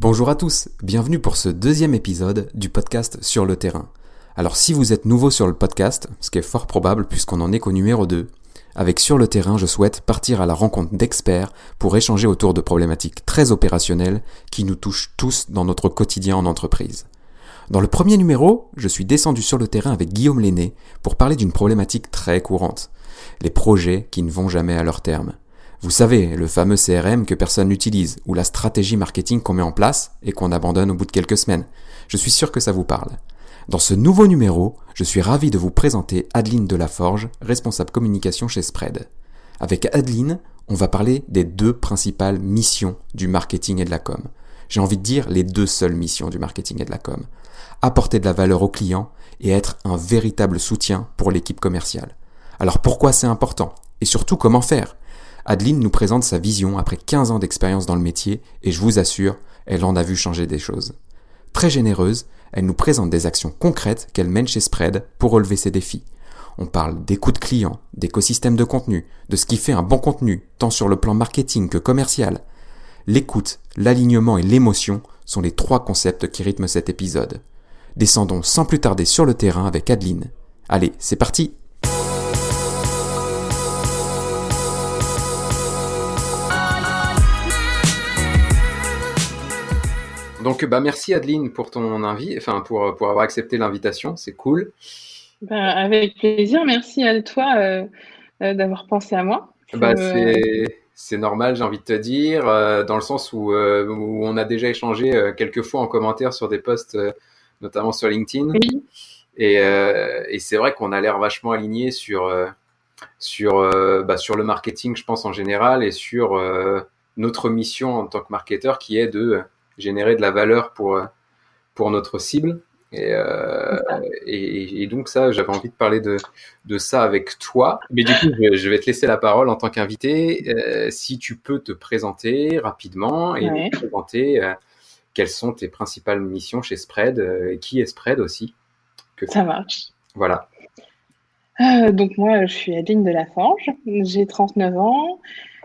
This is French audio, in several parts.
Bonjour à tous, bienvenue pour ce deuxième épisode du podcast Sur le terrain. Alors si vous êtes nouveau sur le podcast, ce qui est fort probable puisqu'on en est qu'au numéro 2, avec Sur le terrain, je souhaite partir à la rencontre d'experts pour échanger autour de problématiques très opérationnelles qui nous touchent tous dans notre quotidien en entreprise. Dans le premier numéro, je suis descendu sur le terrain avec Guillaume Lenné pour parler d'une problématique très courante, les projets qui ne vont jamais à leur terme. Vous savez, le fameux CRM que personne n'utilise, ou la stratégie marketing qu'on met en place et qu'on abandonne au bout de quelques semaines. Je suis sûr que ça vous parle. Dans ce nouveau numéro, je suis ravi de vous présenter Adeline Delaforge, responsable communication chez Spread. Avec Adeline, on va parler des deux principales missions du marketing et de la com. J'ai envie de dire les deux seules missions du marketing et de la com. Apporter de la valeur aux clients et être un véritable soutien pour l'équipe commerciale. Alors pourquoi c'est important? Et surtout comment faire? Adeline nous présente sa vision après 15 ans d'expérience dans le métier et je vous assure, elle en a vu changer des choses. Très généreuse, elle nous présente des actions concrètes qu'elle mène chez Spread pour relever ses défis. On parle d'écoute client, d'écosystème de contenu, de ce qui fait un bon contenu, tant sur le plan marketing que commercial. L'écoute, l'alignement et l'émotion sont les trois concepts qui rythment cet épisode. Descendons sans plus tarder sur le terrain avec Adeline. Allez, c'est parti Donc, bah, merci Adeline pour ton invite, enfin pour, pour avoir accepté l'invitation, c'est cool. Bah, avec plaisir, merci à toi euh, euh, d'avoir pensé à moi. Bah, euh, c'est normal, j'ai envie de te dire, dans le sens où, où, on a déjà échangé quelques fois en commentaire sur des posts, notamment sur LinkedIn. Oui. Et, et c'est vrai qu'on a l'air vachement aligné sur, sur, bah, sur le marketing, je pense en général, et sur notre mission en tant que marketeur qui est de générer de la valeur pour, euh, pour notre cible. Et, euh, et, et, donc ça, j'avais envie de parler de, de ça avec toi. Mais du coup, je, vais te laisser la parole en tant qu'invité. Euh, si tu peux te présenter rapidement et présenter euh, quelles sont tes principales missions chez Spread et qui est Spread aussi. Que ça marche. Voilà. donc moi, je suis Adeline de la Forge. J'ai 39 ans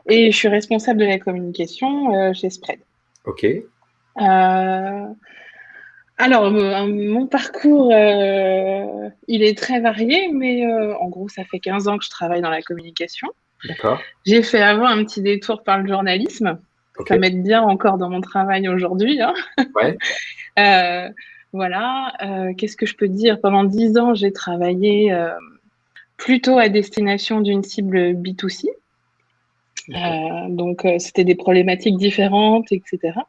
et je suis responsable de la communication chez Spread. Ok. Euh, alors, euh, mon parcours, euh, il est très varié, mais en gros, ça fait 15 ans que je travaille dans la communication. D'accord. J'ai fait avant un petit détour par le journalisme. Ça m'aide bien encore dans mon travail aujourd'hui. Hein. Ouais. voilà. Qu'est-ce que je peux dire? Pendant 10 ans, j'ai travaillé plutôt à destination d'une cible B2C. Euh, donc, euh, c'était des problématiques différentes, etc.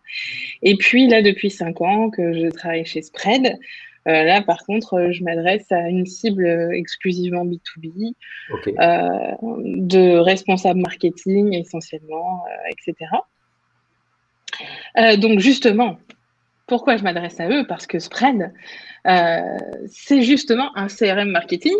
Et puis, là, depuis cinq ans que je travaille chez Spread, euh, là, par contre, je m'adresse à une cible exclusivement B2B, de responsables marketing essentiellement, etc. donc, justement, pourquoi je m'adresse à eux? Parce que Spread, c'est justement un CRM marketing.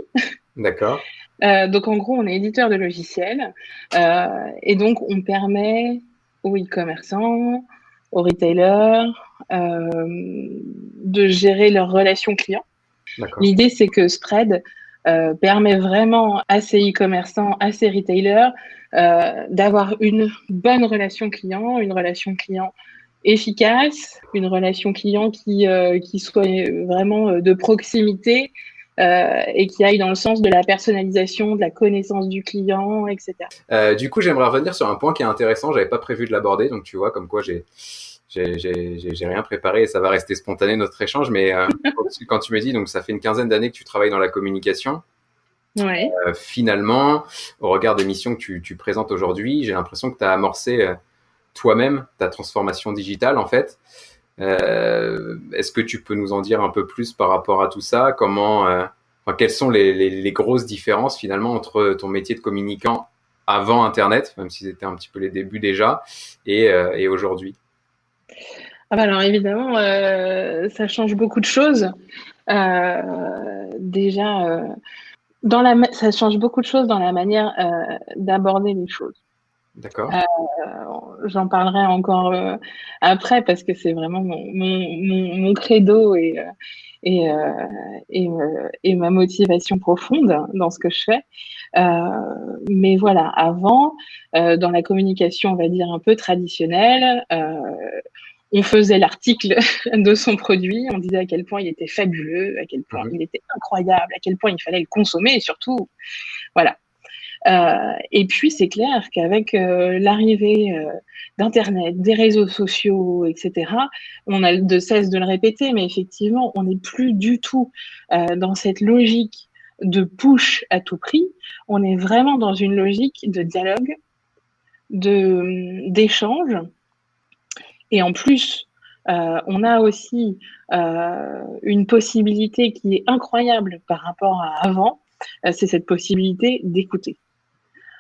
D'accord. Euh, donc en gros, on est éditeur de logiciels euh, et donc on permet aux e-commerçants, aux retailers euh, de gérer leurs relations clients. L'idée, c'est que Spread permet vraiment à ces e-commerçants, à ces retailers d'avoir une bonne relation client, une relation client efficace, une relation client qui, qui soit vraiment de proximité euh, et qui aille dans le sens de la personnalisation, de la connaissance du client, etc. Euh, du coup, j'aimerais revenir sur un point qui est intéressant. J'avais pas prévu de l'aborder, donc tu vois, comme quoi j'ai j'ai rien préparé et ça va rester spontané notre échange. Mais euh, quand tu me dis, donc ça fait une quinzaine d'années que tu travailles dans la communication. Ouais. Finalement, au regard des missions que tu, tu présentes aujourd'hui, j'ai l'impression que tu as amorcé toi-même ta transformation digitale en fait. Euh, Est-ce que tu peux nous en dire un peu plus par rapport à tout ça? Comment, euh, enfin, quelles sont les, grosses différences finalement entre ton métier de communicant avant Internet, même si c'était un petit peu les débuts déjà, et, euh, aujourd'hui? Ah bah alors évidemment, ça change beaucoup de choses. Déjà, dans la, ça change beaucoup de choses dans la manière d'aborder les choses. D'accord. Euh, J'en parlerai encore euh, après parce que c'est vraiment mon, mon, mon, credo et, euh, et, euh, et, euh, et, ma motivation profonde dans ce que je fais. mais voilà, avant, dans la communication, on va dire un peu traditionnelle, on faisait l'article de son produit, on disait à quel point il était fabuleux, à quel point mhm. il était incroyable, à quel point il fallait le consommer et surtout, voilà. Euh, et puis c'est clair qu'avec euh, l'arrivée euh, d'Internet, des réseaux sociaux, etc., on a de cesse de le répéter, mais effectivement, on n'est plus du tout dans cette logique de push à tout prix. On est vraiment dans une logique de dialogue, de d'échange et en plus, euh, on a aussi euh, une possibilité qui est incroyable par rapport à avant, euh, c'est cette possibilité d'écouter.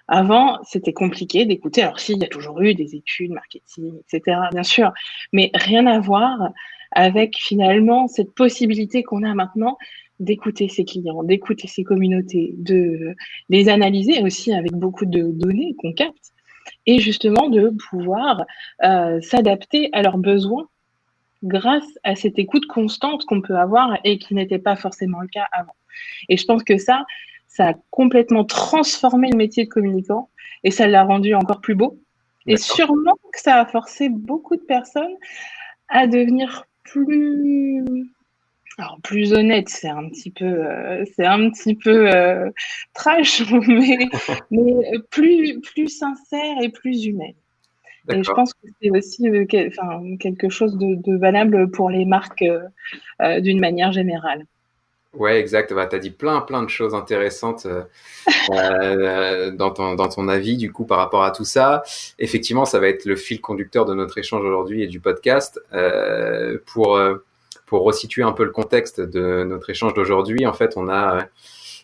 Avant, c'était compliqué d'écouter. Alors, si, il y a toujours eu des études, marketing, etc., bien sûr, mais rien à voir avec finalement cette possibilité qu'on a maintenant d'écouter ses clients, d'écouter ses communautés, de les analyser aussi avec beaucoup de données qu'on capte et justement de pouvoir euh, s'adapter à leurs besoins grâce à cette écoute constante qu'on peut avoir et qui n'était pas forcément le cas avant. Et je pense que ça, ça a complètement transformé le métier de communicant et ça l'a rendu encore plus beau. Et sûrement que ça a forcé beaucoup de personnes à devenir plus alors plus honnête, c'est un petit peu, euh, c'est un petit peu euh, trash, mais, mais plus plus sincère et plus humaine. Et je pense que c'est aussi euh, quelque chose de, valable pour les marques d'une manière générale. Ouais, exact. Bah, tu as dit plein, plein de choses intéressantes dans, ton, dans ton avis, du coup, par rapport à tout ça. Effectivement, ça va être le fil conducteur de notre échange aujourd'hui et du podcast. pour pour resituer un peu le contexte de notre échange d'aujourd'hui, en fait, on a euh,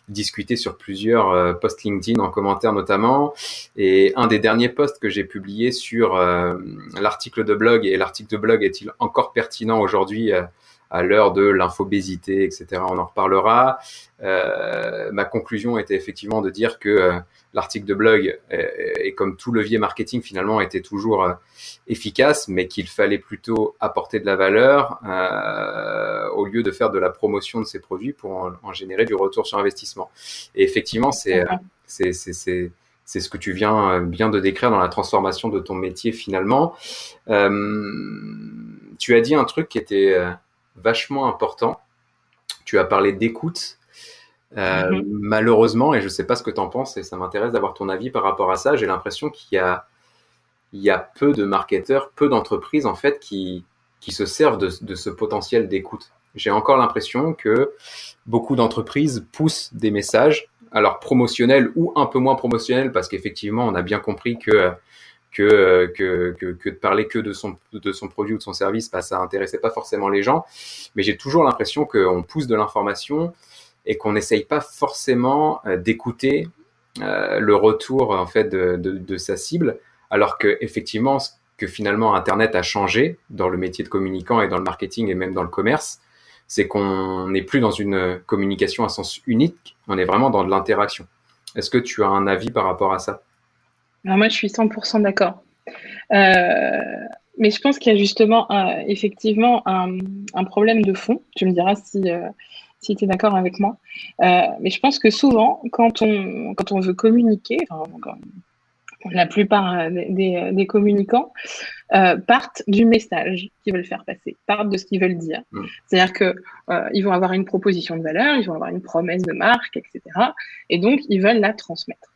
discuté sur plusieurs euh, posts LinkedIn en commentaire notamment. Et un des derniers posts que j'ai publié sur euh, l'article de blog, et l'article de blog est-il encore pertinent aujourd'hui à l'heure de l'infobésité, etc. On en reparlera. Euh, ma conclusion était effectivement de dire que euh, l'article de blog, et comme tout levier marketing finalement, était toujours euh, efficace, mais qu'il fallait plutôt apporter de la valeur au lieu de faire de la promotion de ses produits pour en, générer du retour sur investissement. Et effectivement, c'est c'est c'est c'est ce que tu viens bien de décrire dans la transformation de ton métier finalement. tu as dit un truc qui était vachement important. Tu as parlé d'écoute. Euh, mhm. Malheureusement, et je ne sais pas ce que tu en penses, et ça m'intéresse d'avoir ton avis par rapport à ça, j'ai l'impression qu'il y a, il y a peu de marketeurs, peu d'entreprises en fait qui, qui se servent de, de ce potentiel d'écoute. J'ai encore l'impression que beaucoup d'entreprises poussent des messages, alors promotionnels ou un peu moins promotionnels, parce qu'effectivement, on a bien compris que que, que, que, que, de parler que de son, de son produit ou de son service, bah, ça intéressait pas forcément les gens. Mais j'ai toujours l'impression qu'on pousse de l'information et qu'on n'essaye pas forcément euh, d'écouter euh, le retour en fait de, de, de, sa cible, alors que effectivement, que finalement Internet a changé dans le métier de communicant et dans le marketing et même dans le commerce, c'est qu'on n'est plus dans une communication à sens unique, on est vraiment dans de l'interaction. Est-ce que tu as un avis par rapport à ça? Moi, je suis 100% d'accord. Euh, mais je pense qu'il y a justement effectivement un, problème de fond. Tu me diras si, euh, si tu es d'accord avec moi. Euh, mais je pense que souvent, quand on, quand on veut communiquer, la plupart des, des communicants partent du message qu'ils veulent faire passer, partent de ce qu'ils veulent dire. C'est-à-dire qu'ils vont avoir une proposition de valeur, ils vont avoir une promesse de marque, etc. Et donc, ils veulent la transmettre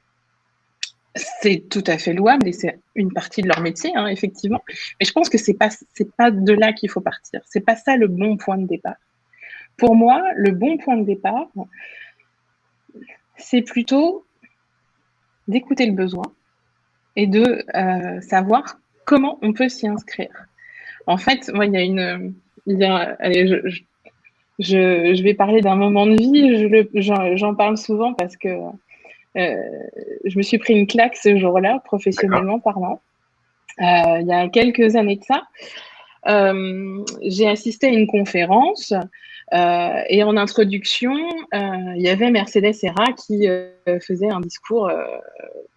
c'est tout à fait louable et c'est une partie de leur métier, hein, effectivement. Mais je pense que c'est pas pas de là qu'il faut partir. C'est pas ça le bon point de départ. Pour moi, le bon point de départ, c'est plutôt d'écouter le besoin et de euh, savoir comment on peut s'y inscrire. En fait, moi, il y a une, y a, allez, je, vais parler d'un moment de vie. J'en parle souvent parce que je me suis pris une claque ce jour-là, professionnellement parlant. Euh, il y a quelques années de ça. Euh, j'ai assisté à une conférence euh, et en introduction, euh, il y avait Mercedes Serra qui faisait un discours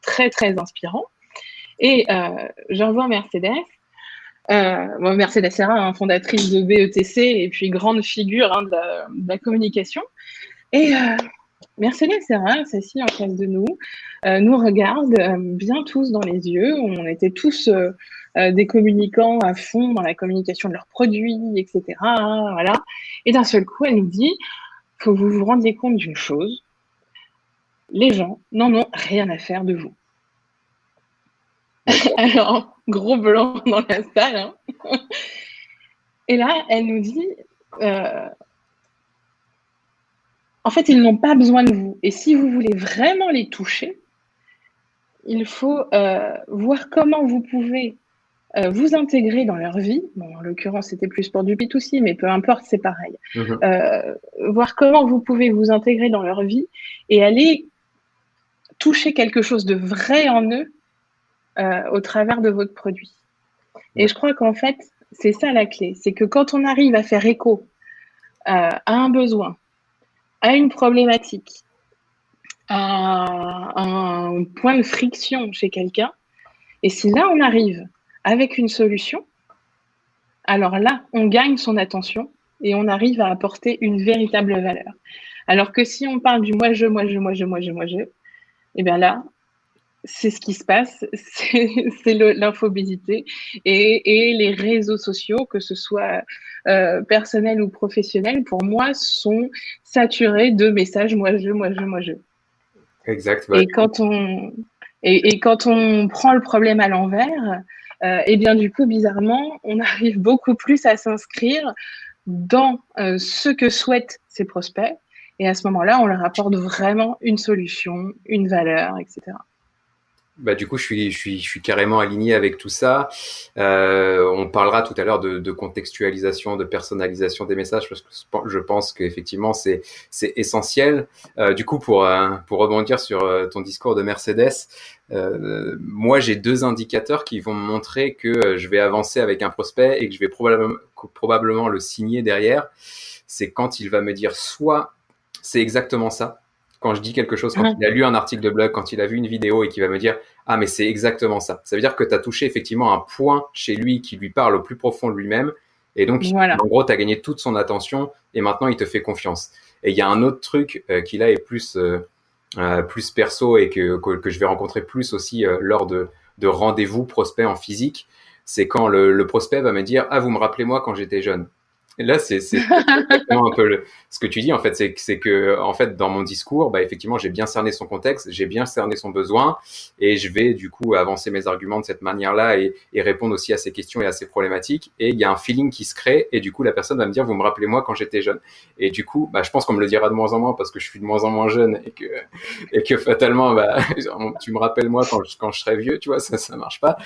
très très inspirant. Et j'envoie Mercedes. Bon, Mercedes Serra, hein, fondatrice de BETC et puis grande figure hein, de, la, de, la, communication. Et Mercedes Serra s'assit en face de nous, nous regarde bien tous dans les yeux. On était tous des communicants à fond dans la communication de leurs produits, etc. Et d'un seul coup, elle nous dit faut que vous vous rendiez compte d'une chose les gens n'en ont rien à faire de vous. Alors, gros blanc dans la salle. Hein. Et là, elle nous dit, euh, en fait, ils n'ont pas besoin de vous. Et si vous voulez vraiment les toucher, il faut euh, voir comment vous pouvez euh, vous intégrer dans leur vie. Bon, en l'occurrence, c'était plus pour du B2C, mais peu importe, c'est pareil. Mhm. voir comment vous pouvez vous intégrer dans leur vie et aller toucher quelque chose de vrai en eux euh, au travers de votre produit. Et je crois qu'en fait, c'est ça la clé. C'est que quand on arrive à faire écho euh, à un besoin, à une problématique, à un point de friction chez quelqu'un, et si là on arrive avec une solution, alors là, on gagne son attention et on arrive à apporter une véritable valeur. Alors que si on parle du moi, je, moi, je, moi, je, moi, je, moi, je, et eh bien là, c'est ce qui se passe, c'est l'infobésité et, et, les réseaux sociaux, que ce soit euh, personnels ou professionnels, pour moi, sont saturés de messages moi je, moi je, moi je. Exact. Et quand on et, et, quand on prend le problème à l'envers, euh, et bien du coup, bizarrement, on arrive beaucoup plus à s'inscrire dans euh, ce que souhaitent ses prospects. Et à ce moment-là, on leur apporte vraiment une solution, une valeur, etc bah, du coup, je suis, je, suis, je suis carrément aligné avec tout ça. Euh, on parlera tout à l'heure de, de, contextualisation, de personnalisation des messages, parce que je pense qu'effectivement, c'est, c'est essentiel. Euh, du coup, pour, euh, pour rebondir sur euh, ton discours de Mercedes, euh, moi, j'ai deux indicateurs qui vont me montrer que je vais avancer avec un prospect et que je vais probablement, probablement le signer derrière. C'est quand il va me dire soit c'est exactement ça, quand je dis quelque chose, quand il a lu un article de blog, quand il a vu une vidéo et qu'il va me dire ah mais c'est exactement ça. Ça veut dire que tu as touché effectivement un point chez lui qui lui parle au plus profond de lui-même et donc en gros tu as gagné toute son attention et maintenant il te fait confiance. Et il y a un autre truc euh, qui là est plus euh, euh, plus perso et que, que, je vais rencontrer plus aussi lors de, de rendez-vous prospect en physique, c'est quand le, le prospect va me dire ah vous me rappelez moi quand j'étais jeune. Là, c'est un peu ce que tu dis, en fait, c'est que, en fait, dans mon discours, bah, effectivement, j'ai bien cerné son contexte, j'ai bien cerné son besoin, et je vais, du coup, avancer mes arguments de cette manière-là et, et, répondre aussi à ses questions et à ses problématiques. Et il y a un feeling qui se crée, et du coup, la personne va me dire, vous me rappelez moi quand j'étais jeune. Et du coup, bah, je pense qu'on me le dira de moins en moins parce que je suis de moins en moins jeune et que, et que fatalement, bah, tu me rappelles moi quand je, quand je serai vieux, tu vois, ça, ça marche pas.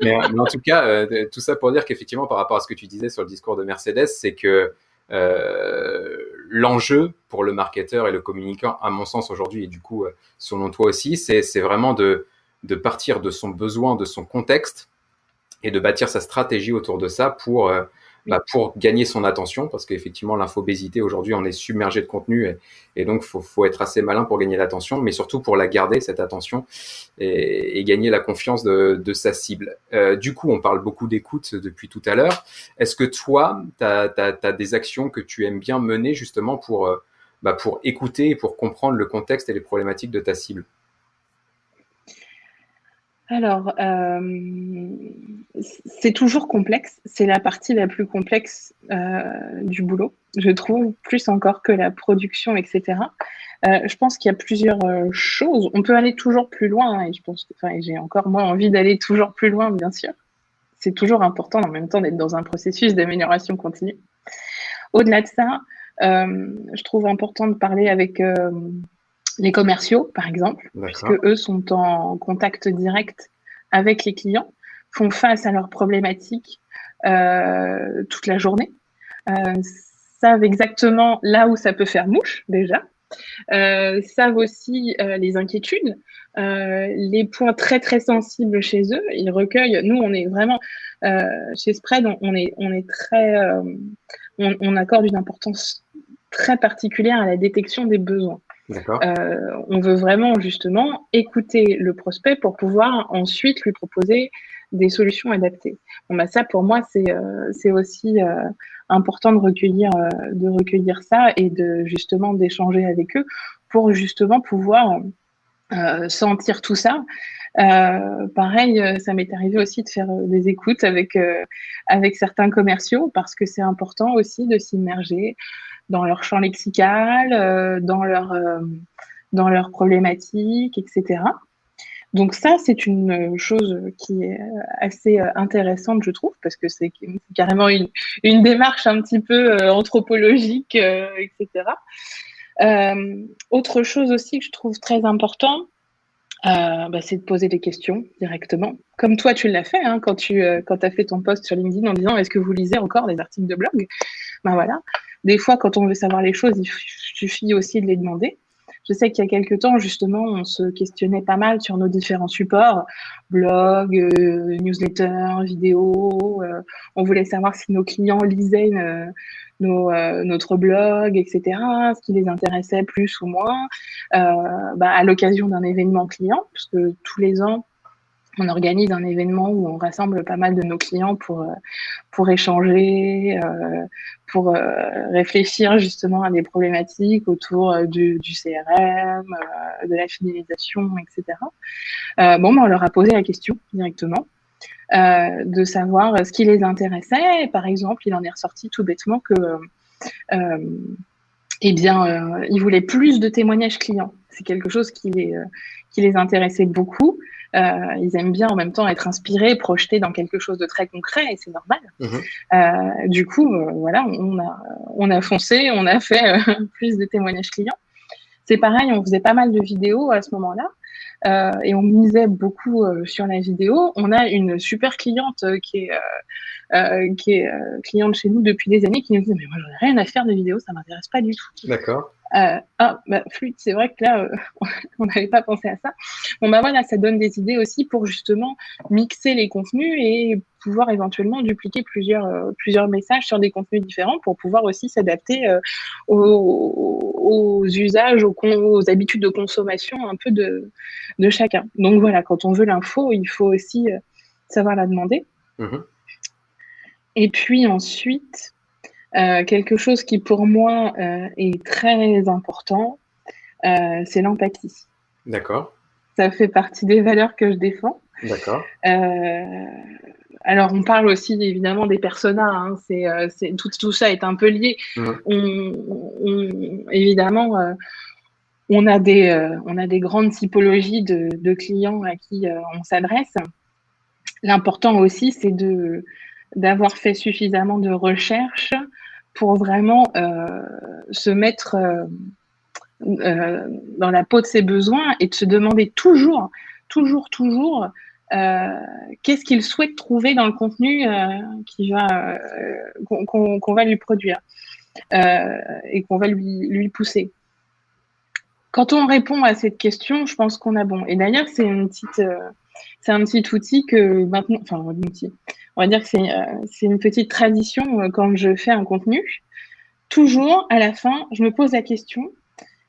Mais, mais en tout cas, euh, tout ça pour dire qu'effectivement, par rapport à ce que tu disais sur le discours de Mercedes, c'est que euh, l'enjeu pour le marketeur et le communicant, à mon sens aujourd'hui, et du coup, euh, selon toi aussi, c'est vraiment de, de partir de son besoin, de son contexte, et de bâtir sa stratégie autour de ça pour euh, bah, pour gagner son attention, parce qu'effectivement, l'infobésité, aujourd'hui, on est submergé de contenu, et, donc, faut, faut être assez malin pour gagner l'attention, mais surtout pour la garder, cette attention, et, gagner la confiance de, sa cible. Euh, du coup, on parle beaucoup d'écoute depuis tout à l'heure. Est-ce que toi, tu as, as, des actions que tu aimes bien mener, justement, pour, euh, bah, pour écouter et pour comprendre le contexte et les problématiques de ta cible? Alors, euh, c'est toujours complexe. C'est la partie la plus complexe euh, du boulot, je trouve, plus encore que la production, etc. Euh, je pense qu'il y a plusieurs choses. On peut aller toujours plus loin, hein, et je pense que j'ai encore moins envie d'aller toujours plus loin, bien sûr. C'est toujours important en même temps d'être dans un processus d'amélioration continue. Au-delà de ça, je trouve important de parler avec les commerciaux, par exemple, puisque eux sont en contact direct avec les clients, font face à leurs problématiques euh, toute la journée, euh, savent exactement là où ça peut faire mouche déjà, euh, savent aussi les inquiétudes, les points très très sensibles chez eux. Ils recueillent. Nous, on est vraiment chez Spread, on, on, est on est très, on, on accorde une importance très particulière à la détection des besoins. Euh, on veut vraiment justement écouter le prospect pour pouvoir ensuite lui proposer des solutions adaptées. Bah, ça, pour moi, c'est euh, aussi euh, important de recueillir, de recueillir ça et de justement d'échanger avec eux pour justement pouvoir sentir tout ça. pareil, ça m'est arrivé aussi de faire des écoutes avec, avec certains commerciaux parce que c'est important aussi de s'immerger dans leur champ lexical, dans leur dans leurs problématiques, etc. Donc ça, c'est une chose qui est assez intéressante, je trouve, parce que c'est carrément une, une, démarche un petit peu euh, anthropologique, euh, etc. Euh, autre chose aussi que je trouve très important, euh, bah, c'est de poser des questions directement, comme toi tu l'as fait hein, quand tu quand as fait ton post sur LinkedIn en disant est-ce que vous lisez encore des articles de blog? Ben voilà. Des fois, quand on veut savoir les choses, il suffit aussi de les demander. Je sais qu'il y a quelques temps, justement, on se questionnait pas mal sur nos différents supports, blog, euh, newsletter, vidéo. Euh, on voulait savoir si nos clients lisaient euh, notre blog, etc., ce qui les intéressait plus ou moins. Bah, à l'occasion d'un événement client, parce que tous les ans, on organise un événement où on rassemble pas mal de nos clients pour, euh, pour échanger, euh, pour euh, réfléchir justement à des problématiques autour du, CRM, de la fidélisation, etc. bon, ben, on leur a posé la question directement. de savoir ce qui les intéressait. par exemple, il en est ressorti tout bêtement que eh bien, ils voulaient plus de témoignages clients. C'est quelque chose qui les, qui les intéressait beaucoup. Euh, ils aiment bien en même temps être inspirés, projetés dans quelque chose de très concret, et c'est normal. Mhm. Euh, du coup, euh, voilà, on a, on a foncé, on a fait plus de témoignages clients. C'est pareil, on faisait pas mal de vidéos à ce moment-là. Euh, et on misait beaucoup euh, sur la vidéo. On a une super cliente qui est, qui est cliente chez nous depuis des années qui nous dit mais moi j'en ai rien à faire de vidéos, ça m'intéresse pas du tout. D'accord. Euh, ah, bah, flûte, c'est vrai que là, euh, on n'avait pas pensé à ça. Bon, bah voilà, ça donne des idées aussi pour justement mixer les contenus et pouvoir éventuellement dupliquer plusieurs, euh, plusieurs messages sur des contenus différents pour pouvoir aussi s'adapter aux, aux, usages, aux, aux, habitudes de consommation un peu de, de chacun. Donc voilà, quand on veut l'info, il faut aussi savoir la demander. Mmh et puis ensuite, euh, quelque chose qui pour moi euh, est très important, euh, c'est l'empathie. D'accord. Ça fait partie des valeurs que je défends. D'accord. alors, on parle aussi évidemment des personas. Hein, c'est, tout, tout, ça est un peu lié. Mmh. On, évidemment, on a des, on a des grandes typologies de, de clients à qui on s'adresse. L'important aussi, c'est de d'avoir fait suffisamment de recherches pour vraiment euh, se mettre euh, euh, dans la peau de ses besoins et de se demander toujours, toujours, toujours qu'est-ce qu'il souhaite trouver dans le contenu qu'on va lui produire et qu'on va lui pousser. Quand on répond à cette question, je pense qu'on a bon. Et d'ailleurs, c'est une petite, c'est un petit outil que maintenant, enfin un outil on va dire que c'est euh, une petite tradition euh, quand je fais un contenu. Toujours, à la fin, je me pose la question,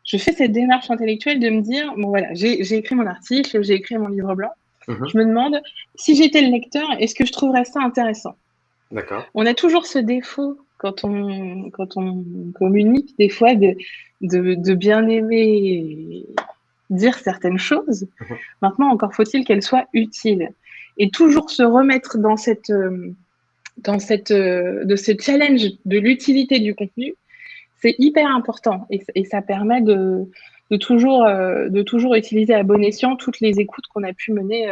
je fais cette démarche intellectuelle de me dire, bon voilà, j'ai écrit mon article, j'ai écrit mon livre blanc. Mhm. Je me demande, si j'étais le lecteur, est-ce que je trouverais ça intéressant? D'accord. On a toujours ce défaut quand on, quand on communique, des fois, de, de, bien aimer dire certaines choses. Mhm. Maintenant, encore faut-il qu'elles soient utiles et toujours se remettre dans cette euh, dans cette euh, de ce challenge de l'utilité du contenu, c'est hyper important et, et, ça permet de, de toujours euh, de toujours utiliser à bon escient toutes les écoutes qu'on a pu mener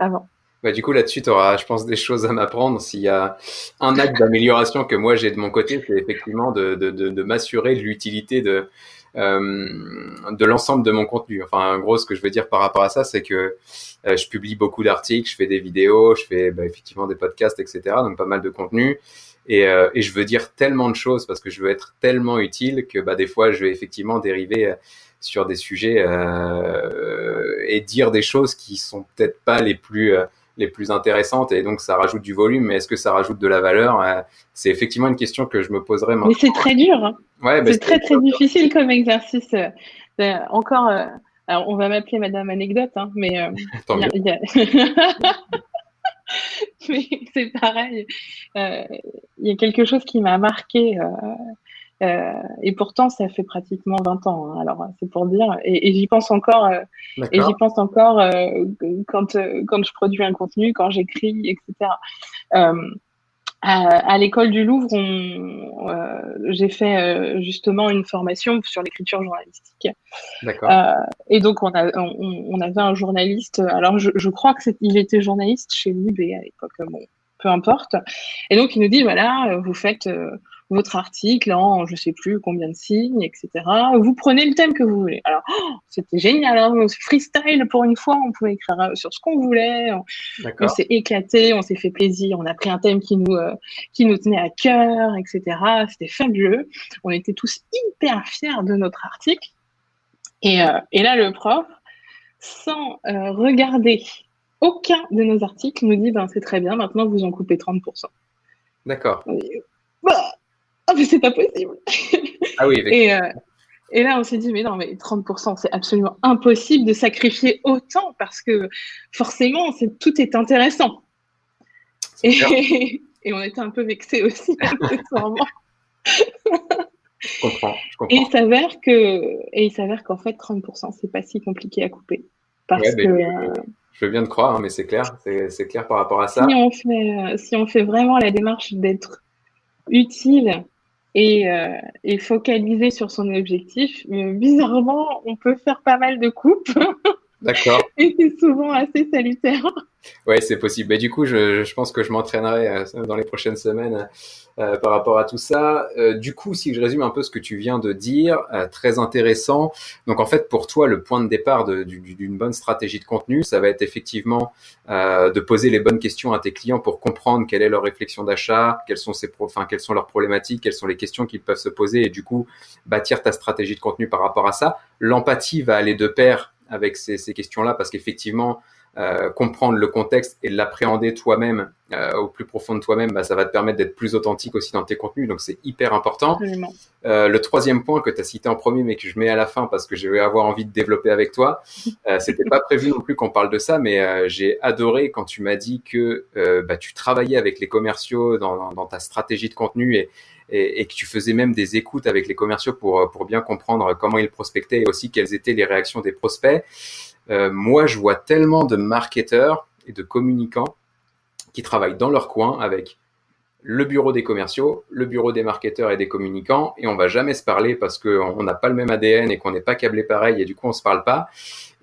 avant. Bah, du coup, là-dessus, tu auras, je pense, des choses à m'apprendre. S'il y a un acte d'amélioration que moi j'ai de mon côté, c'est effectivement de, de, de, de m'assurer de l'utilité de, de l'ensemble de mon contenu. Enfin, en gros, ce que je veux dire par rapport à ça, c'est que euh, je publie beaucoup d'articles, je fais des vidéos, je fais bah, effectivement des podcasts, etc. Donc pas mal de contenu. Et, euh, et, je veux dire tellement de choses parce que je veux être tellement utile que bah, des fois, je vais effectivement dériver sur des sujets euh, et dire des choses qui sont peut-être pas les plus les plus intéressantes et donc ça rajoute du volume. Mais est-ce que ça rajoute de la valeur? Euh, C'est effectivement une question que je me poserais maintenant. Mais c'est très dur. Hein. Ouais, c'est très très difficile comme exercice. Euh, encore, euh, alors on va m'appeler Madame Anecdote, hein, mais, mais c'est pareil. Il y a quelque chose qui m'a marqué Euh, et pourtant, ça fait pratiquement 20 ans. Hein. alors, c'est pour dire. Et, j'y pense encore. Euh, et j'y pense encore euh, quand quand je produis un contenu, quand j'écris, etc. à, l'école du Louvre, j'ai fait justement une formation sur l'écriture journalistique. D'accord. et donc, on, a, on, avait un journaliste. Alors, je, je crois que il était journaliste chez Libé à l'époque. Bon, peu importe. Et donc, il nous dit voilà, vous faites votre article en je sais plus combien de signes, etc. Vous prenez le thème que vous voulez. Alors, oh, c'était génial, hein freestyle pour une fois, on pouvait écrire euh, sur ce qu'on voulait. On, s'est éclaté, on s'est fait plaisir, on a pris un thème qui nous, euh, qui nous tenait à cœur, etc. C'était fabuleux. On était tous hyper fiers de notre article. Et, euh, et là, le prof, sans regarder aucun de nos articles, nous dit ben, c'est très bien, maintenant vous en coupez 30%. D'accord. Bah, ah, mais c'est pas possible. Ah oui, et, euh, et là, on s'est dit, mais non, mais 30%, c'est absolument impossible de sacrifier autant parce que forcément, c'est, tout est intéressant. et, et, on était un peu vexés aussi, accessoirement. je comprends, je comprends. Et il s'avère que, et il s'avère qu'en fait, 30%, c'est pas si compliqué à couper. Parce que. Euh, je veux bien te croire, hein, mais c'est clair, c'est, clair par rapport à ça. Si on fait, euh, vraiment la démarche d'être utile et, euh, et focaliser sur son objectif, mais bizarrement, on peut faire pas mal de coupes. D'accord. et c'est souvent assez salutaire. Ouais, c'est possible. Mais du coup, je, je pense que je m'entraînerai euh, dans les prochaines semaines euh, par rapport à tout ça. Euh, du coup, si je résume un peu ce que tu viens de dire, euh, très intéressant. Donc, en fait, pour toi, le point de départ d'une bonne stratégie de contenu, ça va être effectivement de poser les bonnes questions à tes clients pour comprendre quelle est leur réflexion d'achat, quelles sont ses, enfin, quelles sont leurs problématiques, quelles sont les questions qu'ils peuvent se poser, et du coup, bâtir ta stratégie de contenu par rapport à ça. L'empathie va aller de pair avec ces, questions-là parce qu'effectivement, euh, comprendre le contexte et l'appréhender toi-même euh, au plus profond de toi-même, bah, ça va te permettre d'être plus authentique aussi dans tes contenus. Donc c'est hyper important. Euh, le troisième point que tu as cité en premier, mais que je mets à la fin parce que je vais avoir envie de développer avec toi, c'était pas prévu non plus qu'on parle de ça, mais j'ai adoré quand tu m'as dit que bah, tu travaillais avec les commerciaux dans, dans, ta stratégie de contenu et, et, et, que tu faisais même des écoutes avec les commerciaux pour, pour bien comprendre comment ils prospectaient et aussi quelles étaient les réactions des prospects. Euh, moi, je vois tellement de marketeurs et de communicants qui travaillent dans leur coin avec le bureau des commerciaux, le bureau des marketeurs et des communicants, et on va jamais se parler parce qu'on n'a pas le même ADN et qu'on n'est pas câblé pareil, et du coup on se parle pas.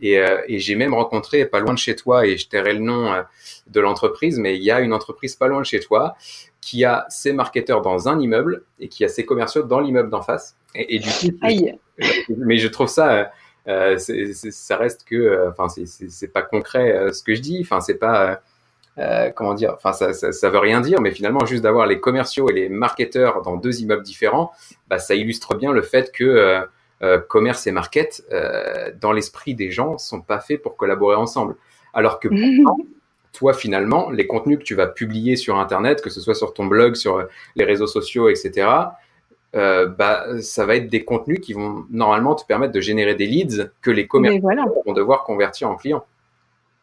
Et, euh, et j'ai même rencontré, pas loin de chez toi, et je tairai le nom euh, de l'entreprise, mais il y a une entreprise pas loin de chez toi qui a ses marketeurs dans un immeuble et qui a ses commerciaux dans l'immeuble d'en face. Et, et, du coup, mais je trouve ça euh, ça reste que, euh, enfin, c'est pas concret euh, ce que je dis. Enfin, c'est pas comment dire, enfin ça, ça, ça, veut rien dire, mais finalement juste d'avoir les commerciaux et les marketeurs dans deux immeubles différents, bah, ça illustre bien le fait que euh, commerce et market, euh, dans l'esprit des gens, sont pas faits pour collaborer ensemble. Alors que toi finalement, les contenus que tu vas publier sur Internet, que ce soit sur ton blog, sur les réseaux sociaux, etc., euh, bah, ça va être des contenus qui vont normalement te permettre de générer des leads que les commerçants vont devoir convertir en clients.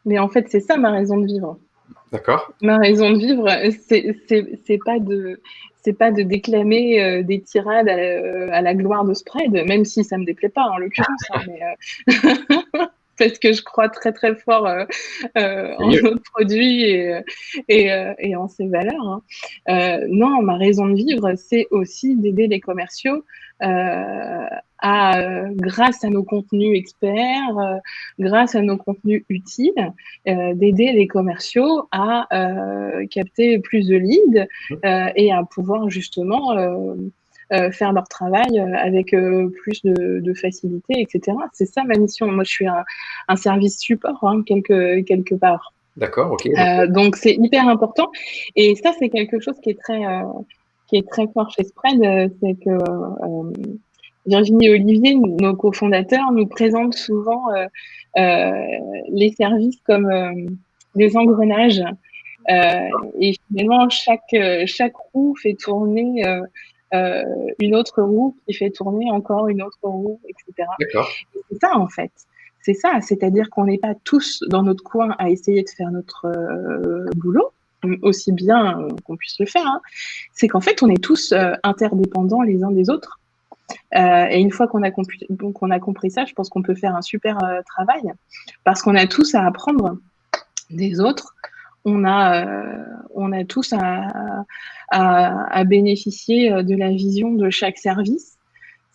Mais en fait, c'est ça ma raison de vivre. D'accord. Ma raison de vivre, c'est pas de c'est pas de déclamer euh, des tirades à la, gloire de spread, même si ça me déplaît pas en l'occurrence. Hein, euh, parce que je crois très très fort euh, euh en notre produit et, euh, et, et, en ses valeurs. Hein. non, ma raison de vivre, c'est aussi d'aider les commerciaux à, grâce à nos contenus experts, grâce à nos contenus utiles, d'aider les commerciaux à capter plus de leads et à pouvoir justement faire leur travail euh, avec euh, plus de, de, facilité, etc. C'est ça ma mission. Moi, je suis un, un service support hein, quelque, quelque part. D'accord, ok. donc c'est hyper important. Et ça, c'est quelque chose qui est très, qui est très fort chez Spread, c'est que Virginie et Olivier, nos cofondateurs, nous présentent souvent les services comme des engrenages. et finalement, chaque, chaque roue fait tourner euh, une autre roue qui fait tourner encore une autre roue, etc. C'est ça en fait. C'est ça, c'est-à-dire qu'on n'est pas tous dans notre coin à essayer de faire notre euh, boulot aussi bien qu'on puisse le faire. Hein. C'est qu'en fait, on est tous euh, interdépendants les uns des autres et une fois qu'on a, qu'on a compris ça, je pense qu'on peut faire un super travail parce qu'on a tous à apprendre des autres. On a, on a tous à, à, bénéficier de la vision de chaque service.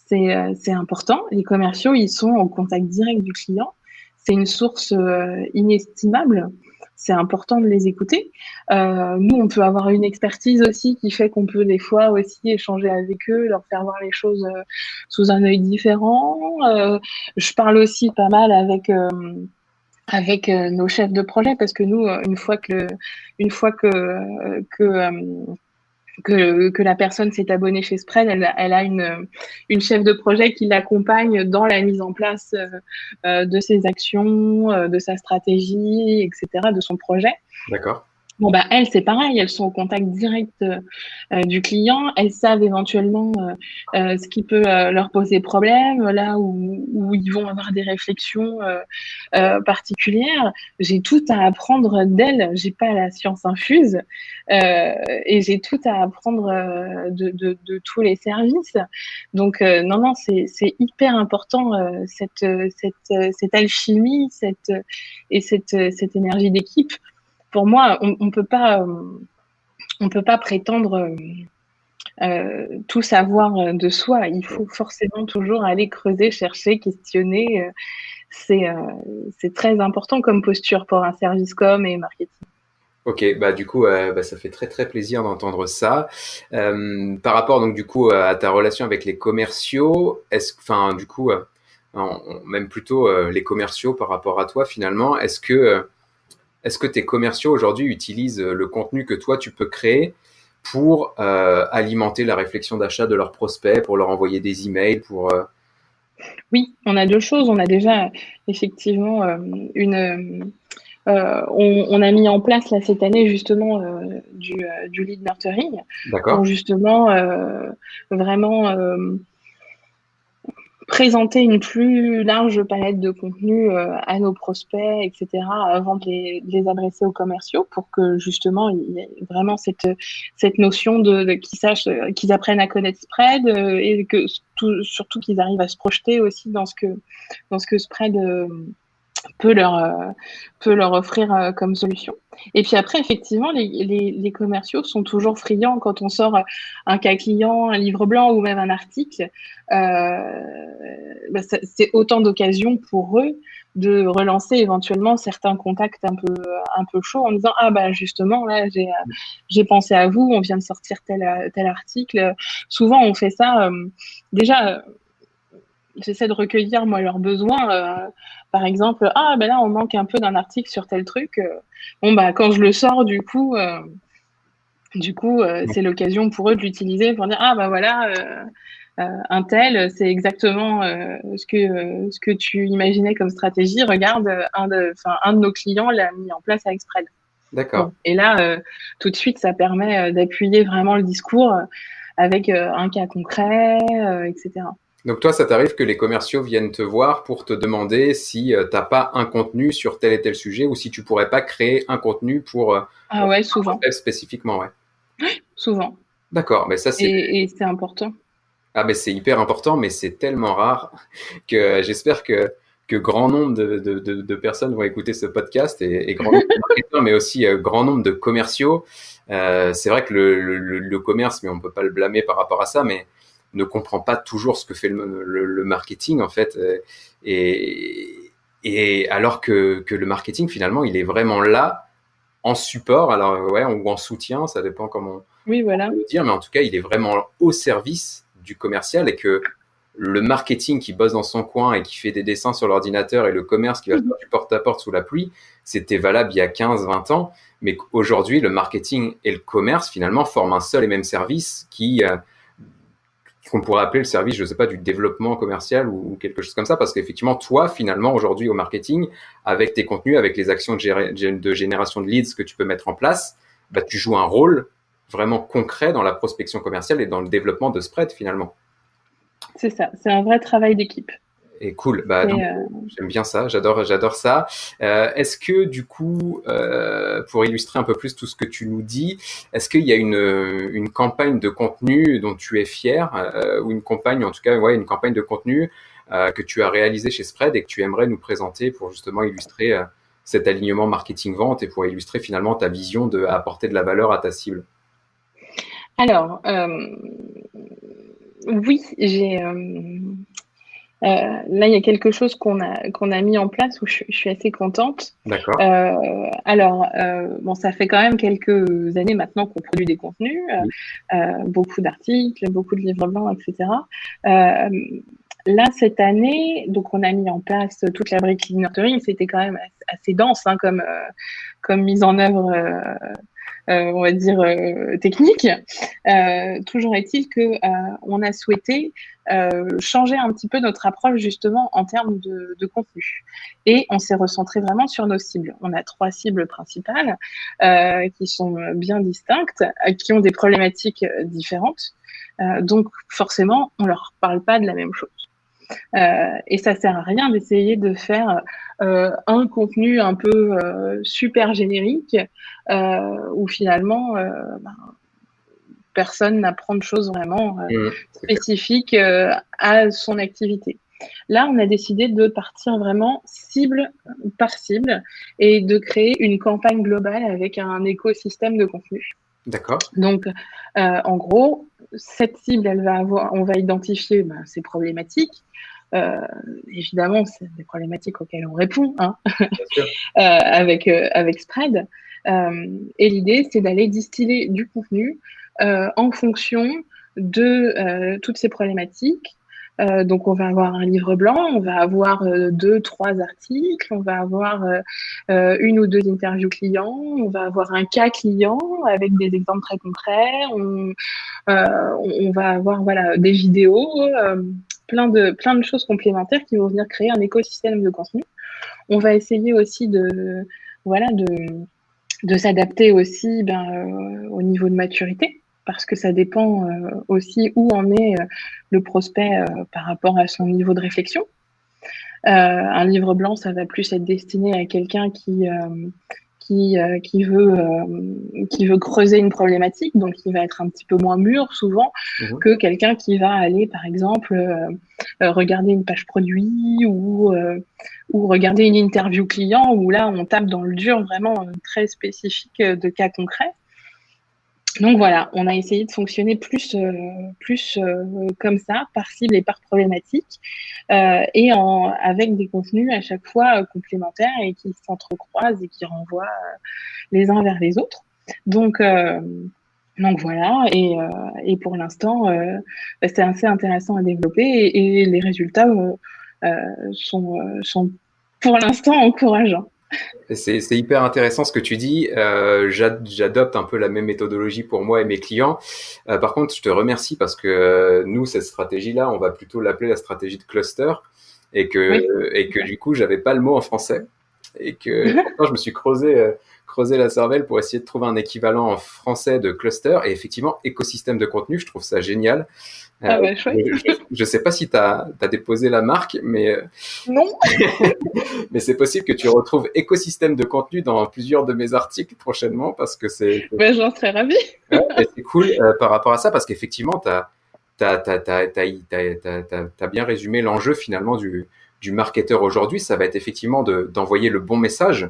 C'est important. Les commerciaux, ils sont au contact direct du client. C'est une source inestimable c'est important de les écouter. Euh, nous, on peut avoir une expertise aussi qui fait qu'on peut des fois aussi échanger avec eux, leur faire voir les choses euh, sous un œil différent. Euh, je parle aussi pas mal avec avec nos chefs de projet parce que nous, une fois que une fois que que que, que, la personne s'est abonnée chez Spread, elle, a une, une chef de projet qui l'accompagne dans la mise en place euh, de ses actions, euh, de sa stratégie, etc., de son projet. D'accord. Bon, bah, elles, c'est pareil, elles sont au contact direct euh, du client, elles savent éventuellement euh, euh, ce qui peut leur poser problème, là où, où, ils vont avoir des réflexions particulières. J'ai tout à apprendre d'elles, j'ai pas la science infuse et j'ai tout à apprendre de, de, de, tous les services. Donc, non, non, c'est hyper important cette, cette, cette alchimie cette, et cette, cette énergie d'équipe pour moi, on ne peut pas, euh, on peut pas prétendre euh, euh, tout savoir de soi. Il faut forcément toujours aller creuser, chercher, questionner. c'est très important comme posture pour un service com et marketing. Ok, bah du coup, bah, ça fait très très plaisir d'entendre ça. par rapport donc du coup à ta relation avec les commerciaux, est-ce, enfin du coup, même plutôt les commerciaux par rapport à toi finalement, est-ce que est-ce que tes commerciaux aujourd'hui utilisent euh, le contenu que toi tu peux créer pour euh, alimenter la réflexion d'achat de leurs prospects, pour leur envoyer des emails, pour euh, Oui, on a deux choses. On a déjà effectivement une on, a mis en place là cette année justement du, du, lead nurturing pour justement vraiment présenter une plus large palette de contenus euh, à nos prospects, etc., avant de les, adresser aux commerciaux pour que justement il y ait vraiment cette, cette notion de, qu'ils sachent, qu'ils apprennent à connaître Spread euh, et que surtout qu'ils arrivent à se projeter aussi dans ce que, dans ce que Spread euh, peut leur, euh, peut leur offrir euh, comme solution. Et puis après, effectivement, les, les, commerciaux sont toujours friands quand on sort un cas client, un livre blanc ou même un article. Euh, bah, c'est autant d'occasions pour eux de relancer éventuellement certains contacts un peu un peu chauds en disant ah bah justement là j'ai pensé à vous on vient de sortir tel tel article souvent on fait ça euh, déjà j'essaie de recueillir moi leurs besoins. Euh, par exemple, ah ben là on manque un peu d'un article sur tel truc. Euh, bon bah quand je le sors, du coup, euh, du coup c'est l'occasion pour eux de l'utiliser pour dire ah bah voilà. un tel, c'est exactement ce que ce que tu imaginais comme stratégie. Regarde, un de, un de nos clients l'a mis en place avec Spread. D'accord. et là, tout de suite, ça permet d'appuyer vraiment le discours avec un cas concret, etc. Donc toi, ça t'arrive que les commerciaux viennent te voir pour te demander si euh, tu n'as pas un contenu sur tel et tel sujet ou si tu pourrais pas créer un contenu pour, euh, ah ouais, souvent. spécifiquement. Ouais. Souvent. D'accord, mais ça c'est... Et, c'est important. Ah mais c'est hyper important, mais c'est tellement rare que j'espère que que grand nombre de, de, de, personnes vont écouter ce podcast et, grand nombre de marketeurs, mais aussi euh, grand nombre de commerciaux. c'est vrai que le, le, le, commerce, mais on peut pas le blâmer par rapport à ça, mais ne comprend pas toujours ce que fait le, marketing en fait. Euh, et, et alors que, que, le marketing finalement il est vraiment là en support. Alors ouais ou en soutien ça dépend comment oui voilà. on dire mais en tout cas il est vraiment au service du commercial et que le marketing qui bosse dans son coin et qui fait des dessins sur l'ordinateur et le commerce qui va faire du porte-à-porte sous la pluie, c'était valable il y a 15, 20 ans. Mais aujourd'hui, le marketing et le commerce, finalement, forment un seul et même service qui, euh, qu'on pourrait appeler le service, je ne sais pas, du développement commercial ou, quelque chose comme ça, parce qu'effectivement, toi, finalement, aujourd'hui au marketing, avec tes contenus, avec les actions de, génération de leads que tu peux mettre en place, bah, tu joues un rôle vraiment concret dans la prospection commerciale et dans le développement de spread finalement. C'est ça, c'est un vrai travail d'équipe. Et cool, bah, j'aime bien ça, j'adore, j'adore ça. est-ce que du coup, pour illustrer un peu plus tout ce que tu nous dis, est-ce qu'il y a une, une campagne de contenu dont tu es fier, ou une campagne, en tout cas, ouais, une campagne de contenu que tu as réalisée chez Spread et que tu aimerais nous présenter pour justement illustrer cet alignement marketing-vente et pour illustrer finalement ta vision de apporter de la valeur à ta cible? Alors, euh, oui, j'ai. Euh, euh, là, il y a quelque chose qu'on a, qu'on a mis en place où je, suis assez contente. D'accord. alors, bon, ça fait quand même quelques années maintenant qu'on produit des contenus, beaucoup d'articles, beaucoup de livres blancs, etc. Là, cette année, donc on a mis en place toute la brique. C'était quand même assez dense hein, comme, euh, comme mise en œuvre, euh, euh, on va dire, technique. toujours est-il que on a souhaité changer un petit peu notre approche justement en termes de, de contenu. Et on s'est recentré vraiment sur nos cibles. On a trois cibles principales qui sont bien distinctes, qui ont des problématiques différentes. donc forcément, on leur parle pas de la même chose. Euh, et ça sert à rien d'essayer de faire euh, un contenu un peu euh, super générique où finalement ben, personne n'apprend de choses vraiment mmh, spécifiques à son activité. Là, on a décidé de partir vraiment cible par cible et de créer une campagne globale avec un écosystème de contenu. D'accord. Donc, en gros, cette cible, elle va avoir, on va identifier ben, ses problématiques. Euh, évidemment, c'est des problématiques auxquelles on répond hein, euh, avec, euh, avec Spread. et l'idée, c'est d'aller distiller du contenu en fonction de toutes ces problématiques euh, donc, on va avoir un livre blanc, on va avoir euh, deux, trois articles, on va avoir euh, une ou deux interviews clients, on va avoir un cas client avec des exemples très concrets, on, va avoir voilà des vidéos, plein de plein de choses complémentaires qui vont venir créer un écosystème de contenu. On va essayer aussi de voilà de de s'adapter aussi ben, au niveau de maturité parce que ça dépend euh, aussi où en est euh, le prospect euh, par rapport à son niveau de réflexion. un livre blanc, ça va plus être destiné à quelqu'un qui qui, qui, veut, qui veut creuser une problématique, donc qui va être un petit peu moins mûr souvent mhm. que quelqu'un qui va aller, par exemple, regarder une page produit ou, ou regarder une interview client où là, on tape dans le dur vraiment très spécifique de cas concrets. Donc voilà, on a essayé de fonctionner plus, euh, plus euh, comme ça, par cible et par problématique, euh, et en, avec des contenus à chaque fois complémentaires et qui s'entrecroisent et qui renvoient les uns vers les autres. Donc, donc voilà, et, et pour l'instant, bah, c'est assez intéressant à développer et, les résultats sont, sont pour l'instant encourageants. C'est hyper intéressant ce que tu dis. Euh, J'adopte un peu la même méthodologie pour moi et mes clients. Euh, par contre, je te remercie parce que euh, nous, cette stratégie-là, on va plutôt l'appeler la stratégie de cluster et que, et que du coup, j'avais pas le mot en français et que je me suis creusé la cervelle pour essayer de trouver un équivalent en français de cluster. Et effectivement, écosystème de contenu, je trouve ça génial. Ah bah, je ne sais pas si tu as, déposé la marque, mais. Euh, non Mais c'est possible que tu retrouves écosystème de contenu dans plusieurs de mes articles prochainement parce que c'est. Ben, J'en serais ravi. c'est cool euh, par rapport à ça parce qu'effectivement, tu as, as, bien résumé l'enjeu finalement du, du marketeur aujourd'hui. Ça va être effectivement d'envoyer le bon message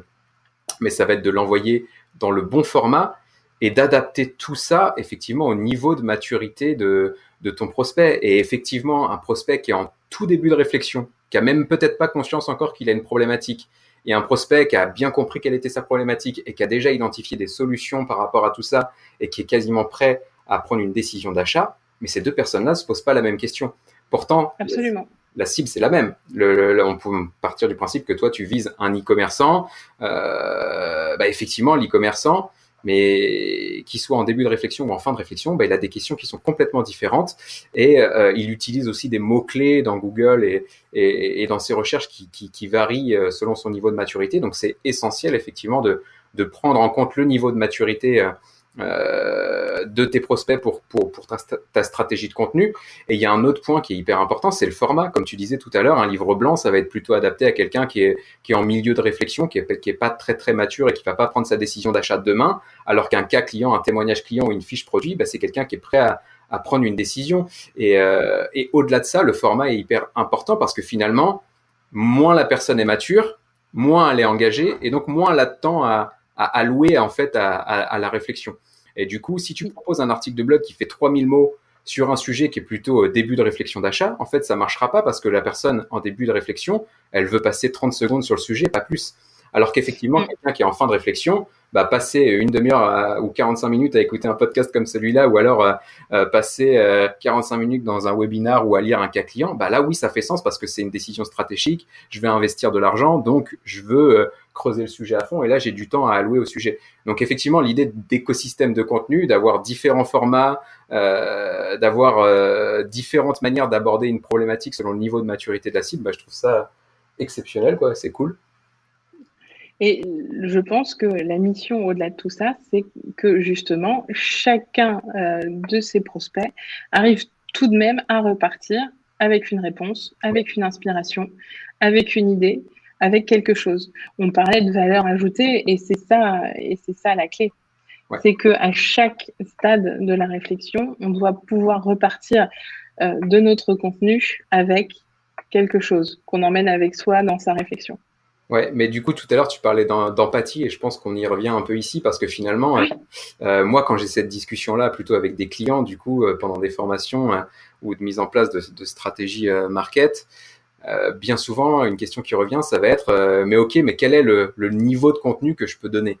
mais ça va être de l'envoyer dans le bon format et d'adapter tout ça effectivement au niveau de maturité de, de ton prospect. Et effectivement, un prospect qui est en tout début de réflexion, qui a même peut-être pas conscience encore qu'il a une problématique, et un prospect qui a bien compris quelle était sa problématique et qui a déjà identifié des solutions par rapport à tout ça et qui est quasiment prêt à prendre une décision d'achat, mais ces deux personnes-là se posent pas la même question. Pourtant, Absolument la cible, c'est la même. Le, on peut partir du principe que toi, tu vises un e-commerçant. Euh, bah, effectivement, l'e-commerçant, mais qu'il soit en début de réflexion ou en fin de réflexion, bah, il a des questions qui sont complètement différentes et euh, il utilise aussi des mots-clés dans Google et, dans ses recherches qui, qui, varient euh, selon son niveau de maturité. Donc, c'est essentiel, effectivement, de, de prendre en compte le niveau de maturité euh, de tes prospects pour, pour, pour ta, stratégie de contenu. Et il y a un autre point qui est hyper important, c'est le format. Comme tu disais tout à l'heure, un livre blanc, ça va être plutôt adapté à quelqu'un qui est, qui est en milieu de réflexion, qui est, qui est pas très très mature et qui va pas prendre sa décision d'achat demain, alors qu'un cas client, un témoignage client ou une fiche produit, bah, c'est quelqu'un qui est prêt à, à prendre une décision. Et, euh, et au-delà de ça, le format est hyper important parce que finalement, moins la personne est mature, moins elle est engagée et donc moins elle a de temps à, à allouer en fait à, à la réflexion. Et du coup, si tu proposes un article de blog qui fait 3000 mots sur un sujet qui est plutôt euh, début de réflexion d'achat, en fait, ça marchera pas parce que la personne en début de réflexion, elle veut passer 30 secondes sur le sujet, pas plus. Alors qu'effectivement, mm. quelqu'un qui est en fin de réflexion, bah, passer une demi-heure ou 45 minutes à écouter un podcast comme celui-là, ou alors euh, euh, passer 45 minutes dans un webinar ou à lire un cas client, bah là oui, ça fait sens parce que c'est une décision stratégique. Je vais investir de l'argent, donc je veux creuser le sujet à fond. Et là, j'ai du temps à allouer au sujet. Donc effectivement, l'idée d'écosystème de contenu, d'avoir différents formats, euh, d'avoir euh, différentes manières d'aborder une problématique selon le niveau de maturité de la cible, bah, je trouve ça exceptionnel, quoi. C'est cool. Et je pense que la mission au-delà de tout ça, c'est que justement, chacun euh, de ces prospects arrive tout de même à repartir avec une réponse, avec une inspiration, avec une idée, avec quelque chose. On parlait de valeur ajoutée et c'est ça, et c'est ça la clé. C'est que à chaque stade de la réflexion, on doit pouvoir repartir euh, de notre contenu avec quelque chose qu'on emmène avec soi dans sa réflexion. Ouais, mais du coup, tout à l'heure, tu parlais d'empathie et je pense qu'on y revient un peu ici parce que finalement, euh, moi, quand j'ai cette discussion-là, plutôt avec des clients, du coup, euh, pendant des formations ou de mise en place de, de stratégies market, euh, bien souvent, une question qui revient, ça va être euh, mais ok, mais quel est le, niveau de contenu que je peux donner?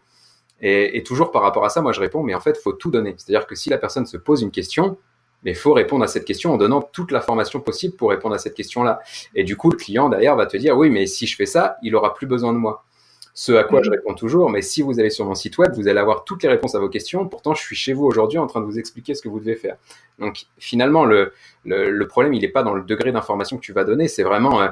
Et, toujours par rapport à ça, moi je réponds mais en fait, faut tout donner. C'est-à-dire que si la personne se pose une question, il faut répondre à cette question en donnant toute l'information possible pour répondre à cette question-là. Et du coup, le client derrière va te dire oui, mais si je fais ça, il aura plus besoin de moi. Ce à quoi je réponds toujours, mais si vous allez sur mon site web, vous allez avoir toutes les réponses à vos questions. Pourtant, je suis chez vous aujourd'hui en train de vous expliquer ce que vous devez faire. Donc, finalement, le, le, problème, il n'est pas dans le degré d'information que tu vas donner. C'est vraiment, euh,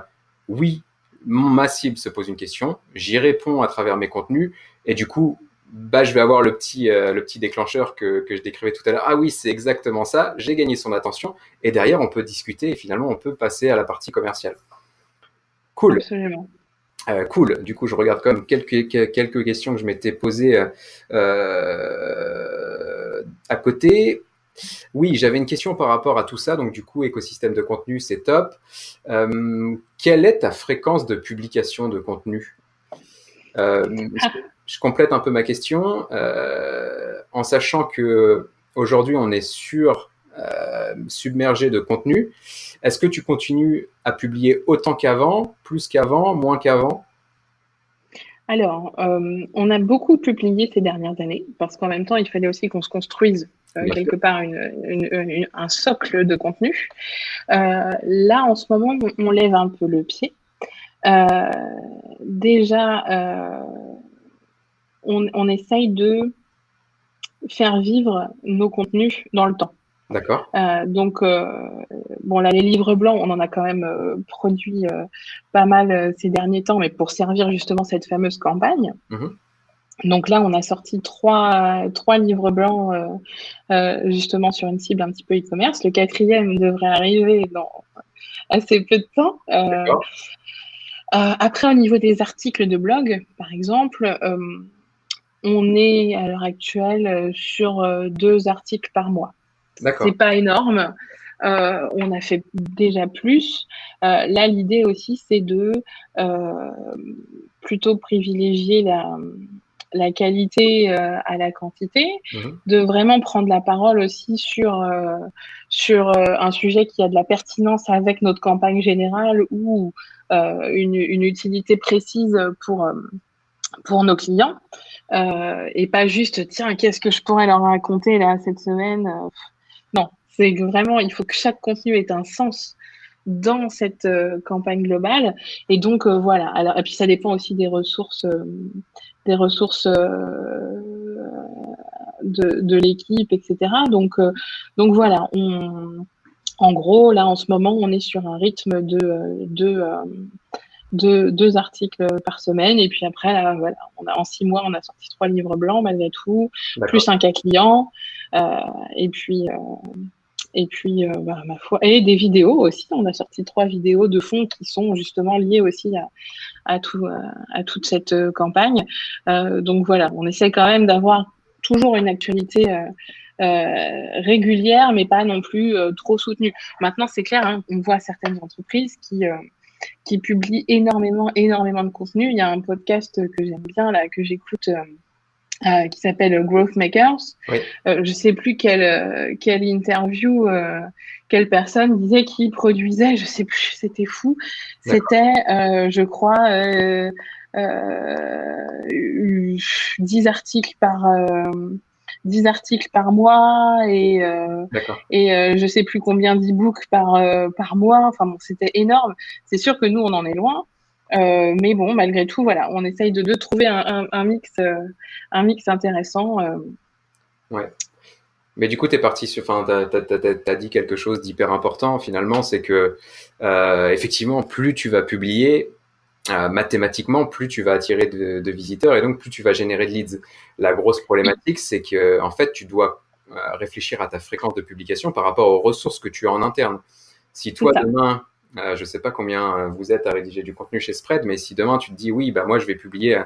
oui, ma cible se pose une question, j'y réponds à travers mes contenus, et du coup, bah, je vais avoir le petit, euh, le petit déclencheur que, que je décrivais tout à l'heure. Ah oui, c'est exactement ça. J'ai gagné son attention. Et derrière, on peut discuter et finalement, on peut passer à la partie commerciale. Cool. Absolument. Euh, cool. Du coup, je regarde comme quelques, quelques questions que je m'étais posées euh, euh, à côté. Oui, j'avais une question par rapport à tout ça. Donc, du coup, écosystème de contenu, c'est top. quelle est ta fréquence de publication de contenu? Je, complète un peu ma question en sachant que aujourd'hui, on est sur submergé de contenu. Est-ce que tu continues à publier autant qu'avant, plus qu'avant, moins qu'avant? Alors, euh, on a beaucoup publié ces dernières années parce qu'en même temps, il fallait aussi qu'on se construise euh, quelque part un socle de contenu. Euh, là, en ce moment, on, lève un peu le pied. déjà, on, on essaye de faire vivre nos contenus dans le temps. D'accord. Euh, donc, euh, bon, là, les livres blancs, on en a quand même euh, produit pas mal ces derniers temps, mais pour servir justement cette fameuse campagne. Mhm. Donc là, on a sorti trois, trois livres blancs justement sur une cible un petit peu e-commerce. Le quatrième devrait arriver dans assez peu de temps. après, au niveau des articles de blog, par exemple, on est à l'heure actuelle sur deux articles par mois. C'est pas énorme. Euh, on a fait déjà plus. Euh, là, l'idée aussi, c'est de euh, plutôt privilégier la, la qualité à la quantité, mhm. de vraiment prendre la parole aussi sur, sur un sujet qui a de la pertinence avec notre campagne générale ou une, une, utilité précise pour, pour nos clients. et pas juste, tiens, qu'est-ce que je pourrais leur raconter là cette semaine non, c'est vraiment, il faut que chaque contenu ait un sens dans cette euh, campagne globale. Et donc, euh, voilà. Alors, et puis, ça dépend aussi des ressources, euh, des ressources de, l'équipe, etc. Donc, donc voilà. En gros, là, en ce moment, on est sur un rythme de, deux, deux, articles par semaine. Et puis après, là, voilà, on a, en six mois, on a sorti trois livres blancs malgré tout, plus un cas client. Euh, et puis, euh, et puis, euh, bah, ma foi, et des vidéos aussi. On a sorti trois vidéos de fond qui sont justement liées aussi à, à, tout, à toute cette campagne. donc voilà, on essaie quand même d'avoir toujours une actualité euh, régulière, mais pas non plus euh, trop soutenue. Maintenant, c'est clair, hein, on voit certaines entreprises qui euh, qui publient énormément, énormément de contenu. Il y a un podcast que j'aime bien là, que j'écoute. Euh, qui s'appelle Growth Makers. Oui. Euh, je sais plus quelle, quelle interview, euh, quelle personne disait qui produisait, je sais plus, c'était fou. C'était, je crois, 10 articles par 10 articles par mois et euh, et euh, je sais plus combien d'e-books par euh, par mois. Enfin bon, c'était énorme. C'est sûr que nous on en est loin, euh, mais bon malgré tout voilà, on essaye de, de trouver un, un, un mix un mix intéressant. Ouais. Mais du coup, tu es parti sur, enfin, tu as, dit quelque chose d'hyper important finalement, c'est que effectivement, plus tu vas publier, euh, mathématiquement, plus tu vas attirer de, de, visiteurs et donc plus tu vas générer de leads. La grosse problématique, c'est que en fait, tu dois euh, réfléchir à ta fréquence de publication par rapport aux ressources que tu as en interne. Si toi demain, euh, je sais pas combien vous êtes à rédiger du contenu chez Spread, mais si demain tu te dis oui, bah moi je vais publier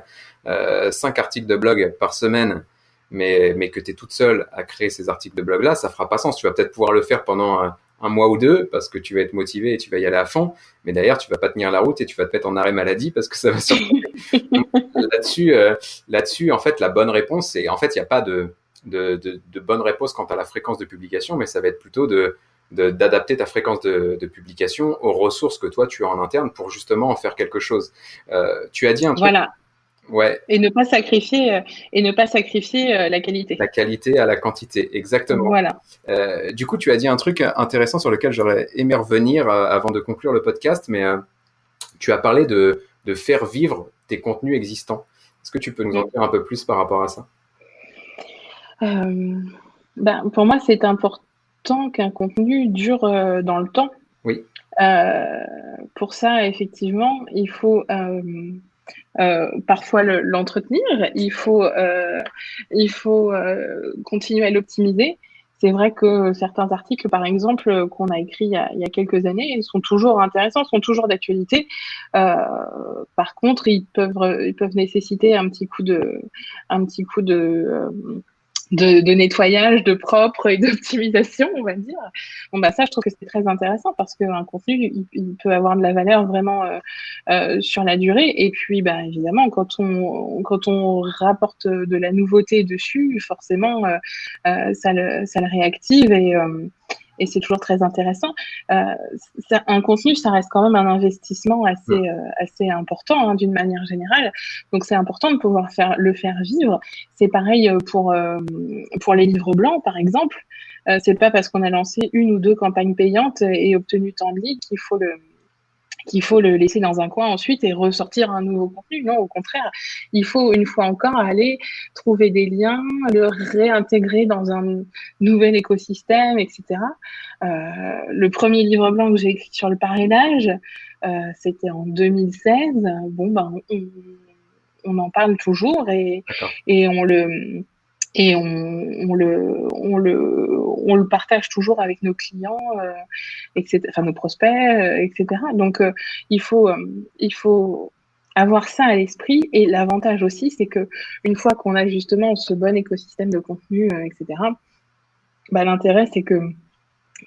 euh, cinq articles de blog par semaine, mais, mais que tu es toute seule à créer ces articles de blog là, ça fera pas sens. Tu vas peut-être pouvoir le faire pendant un mois ou deux parce que tu vas être motivé et tu vas y aller à fond. Mais d'ailleurs, tu vas pas tenir la route et tu vas te mettre en arrêt maladie parce que ça va là-dessus, euh, là-dessus, en fait, la bonne réponse, c'est en fait, il n'y a pas de, de, de, de, bonne réponse quant à la fréquence de publication, mais ça va être plutôt de d'adapter ta fréquence de, de, publication aux ressources que toi tu as en interne pour justement en faire quelque chose. Euh, tu as dit un truc. Voilà. Ouais. Et ne pas sacrifier euh, et ne pas sacrifier euh, la qualité. La qualité à la quantité, exactement. Voilà. Euh, du coup, tu as dit un truc intéressant sur lequel j'aurais aimé revenir avant de conclure le podcast, mais tu as parlé de, de, faire vivre tes contenus existants. Est-ce que tu peux nous en dire un peu plus par rapport à ça? Ben, Pour moi, c'est important qu'un contenu dure dans le temps. Oui. pour ça, effectivement, il faut euh, parfois l'entretenir, il faut, euh, il faut euh, continuer à l'optimiser. C'est vrai que certains articles, par exemple, qu'on a écrits il y a, il y a, quelques années, sont toujours intéressants, sont toujours d'actualité. Par contre, ils peuvent, ils peuvent nécessiter un petit coup de, un petit coup de, de, de, nettoyage, de propre et d'optimisation, on va dire. Bon, bah ça, je trouve que c'est très intéressant parce qu'un contenu, il, peut avoir de la valeur vraiment euh, euh, sur la durée. Et puis, bah, évidemment, quand on, quand on rapporte de la nouveauté dessus, forcément, euh, euh ça, le, ça le réactive et euh, et c'est toujours très intéressant. Euh, un contenu, ça reste quand même un investissement assez, euh, assez important hein, d'une manière générale. Donc c'est important de pouvoir faire, le faire vivre. C'est pareil euh, pour, euh, pour les livres blancs, par exemple. Euh, c'est pas parce qu'on a lancé une ou deux campagnes payantes et obtenu tant de leads qu'il faut le qu'il faut le laisser dans un coin ensuite et ressortir un nouveau contenu. Non, au contraire, il faut une fois encore aller trouver des liens, le réintégrer dans un nouvel écosystème, etc. Euh, le premier livre blanc que j'ai écrit sur le parrainage, euh, c'était en 2016. Bon, ben, on, on, en parle toujours et, et on le et on, le, on, le, on le partage toujours avec nos clients, euh, etc., enfin nos prospects, euh, etc. Donc euh, il faut, il faut avoir ça à l'esprit et l'avantage aussi, c'est que une fois qu'on a justement ce bon écosystème de contenu, etc. Bah, l'intérêt c'est que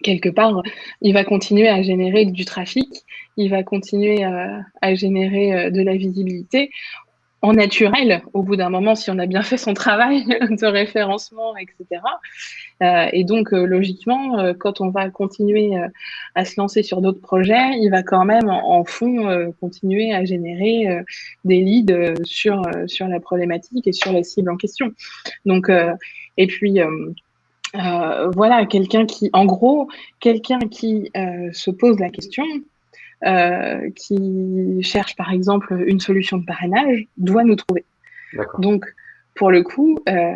quelque part, il va continuer à générer du trafic, il va continuer à générer de la visibilité en naturel, au bout d'un moment, si on a bien fait son travail de référencement, etc. Euh, et donc, euh, logiquement, euh, quand on va continuer euh, à se lancer sur d'autres projets, il va quand même en, en fond continuer à générer des leads sur, sur la problématique et sur la cible en question. Donc, et puis, voilà, quelqu'un qui, en gros, quelqu'un qui se pose la question, qui cherche par exemple une solution de parrainage doit nous trouver. Donc, pour le coup, euh,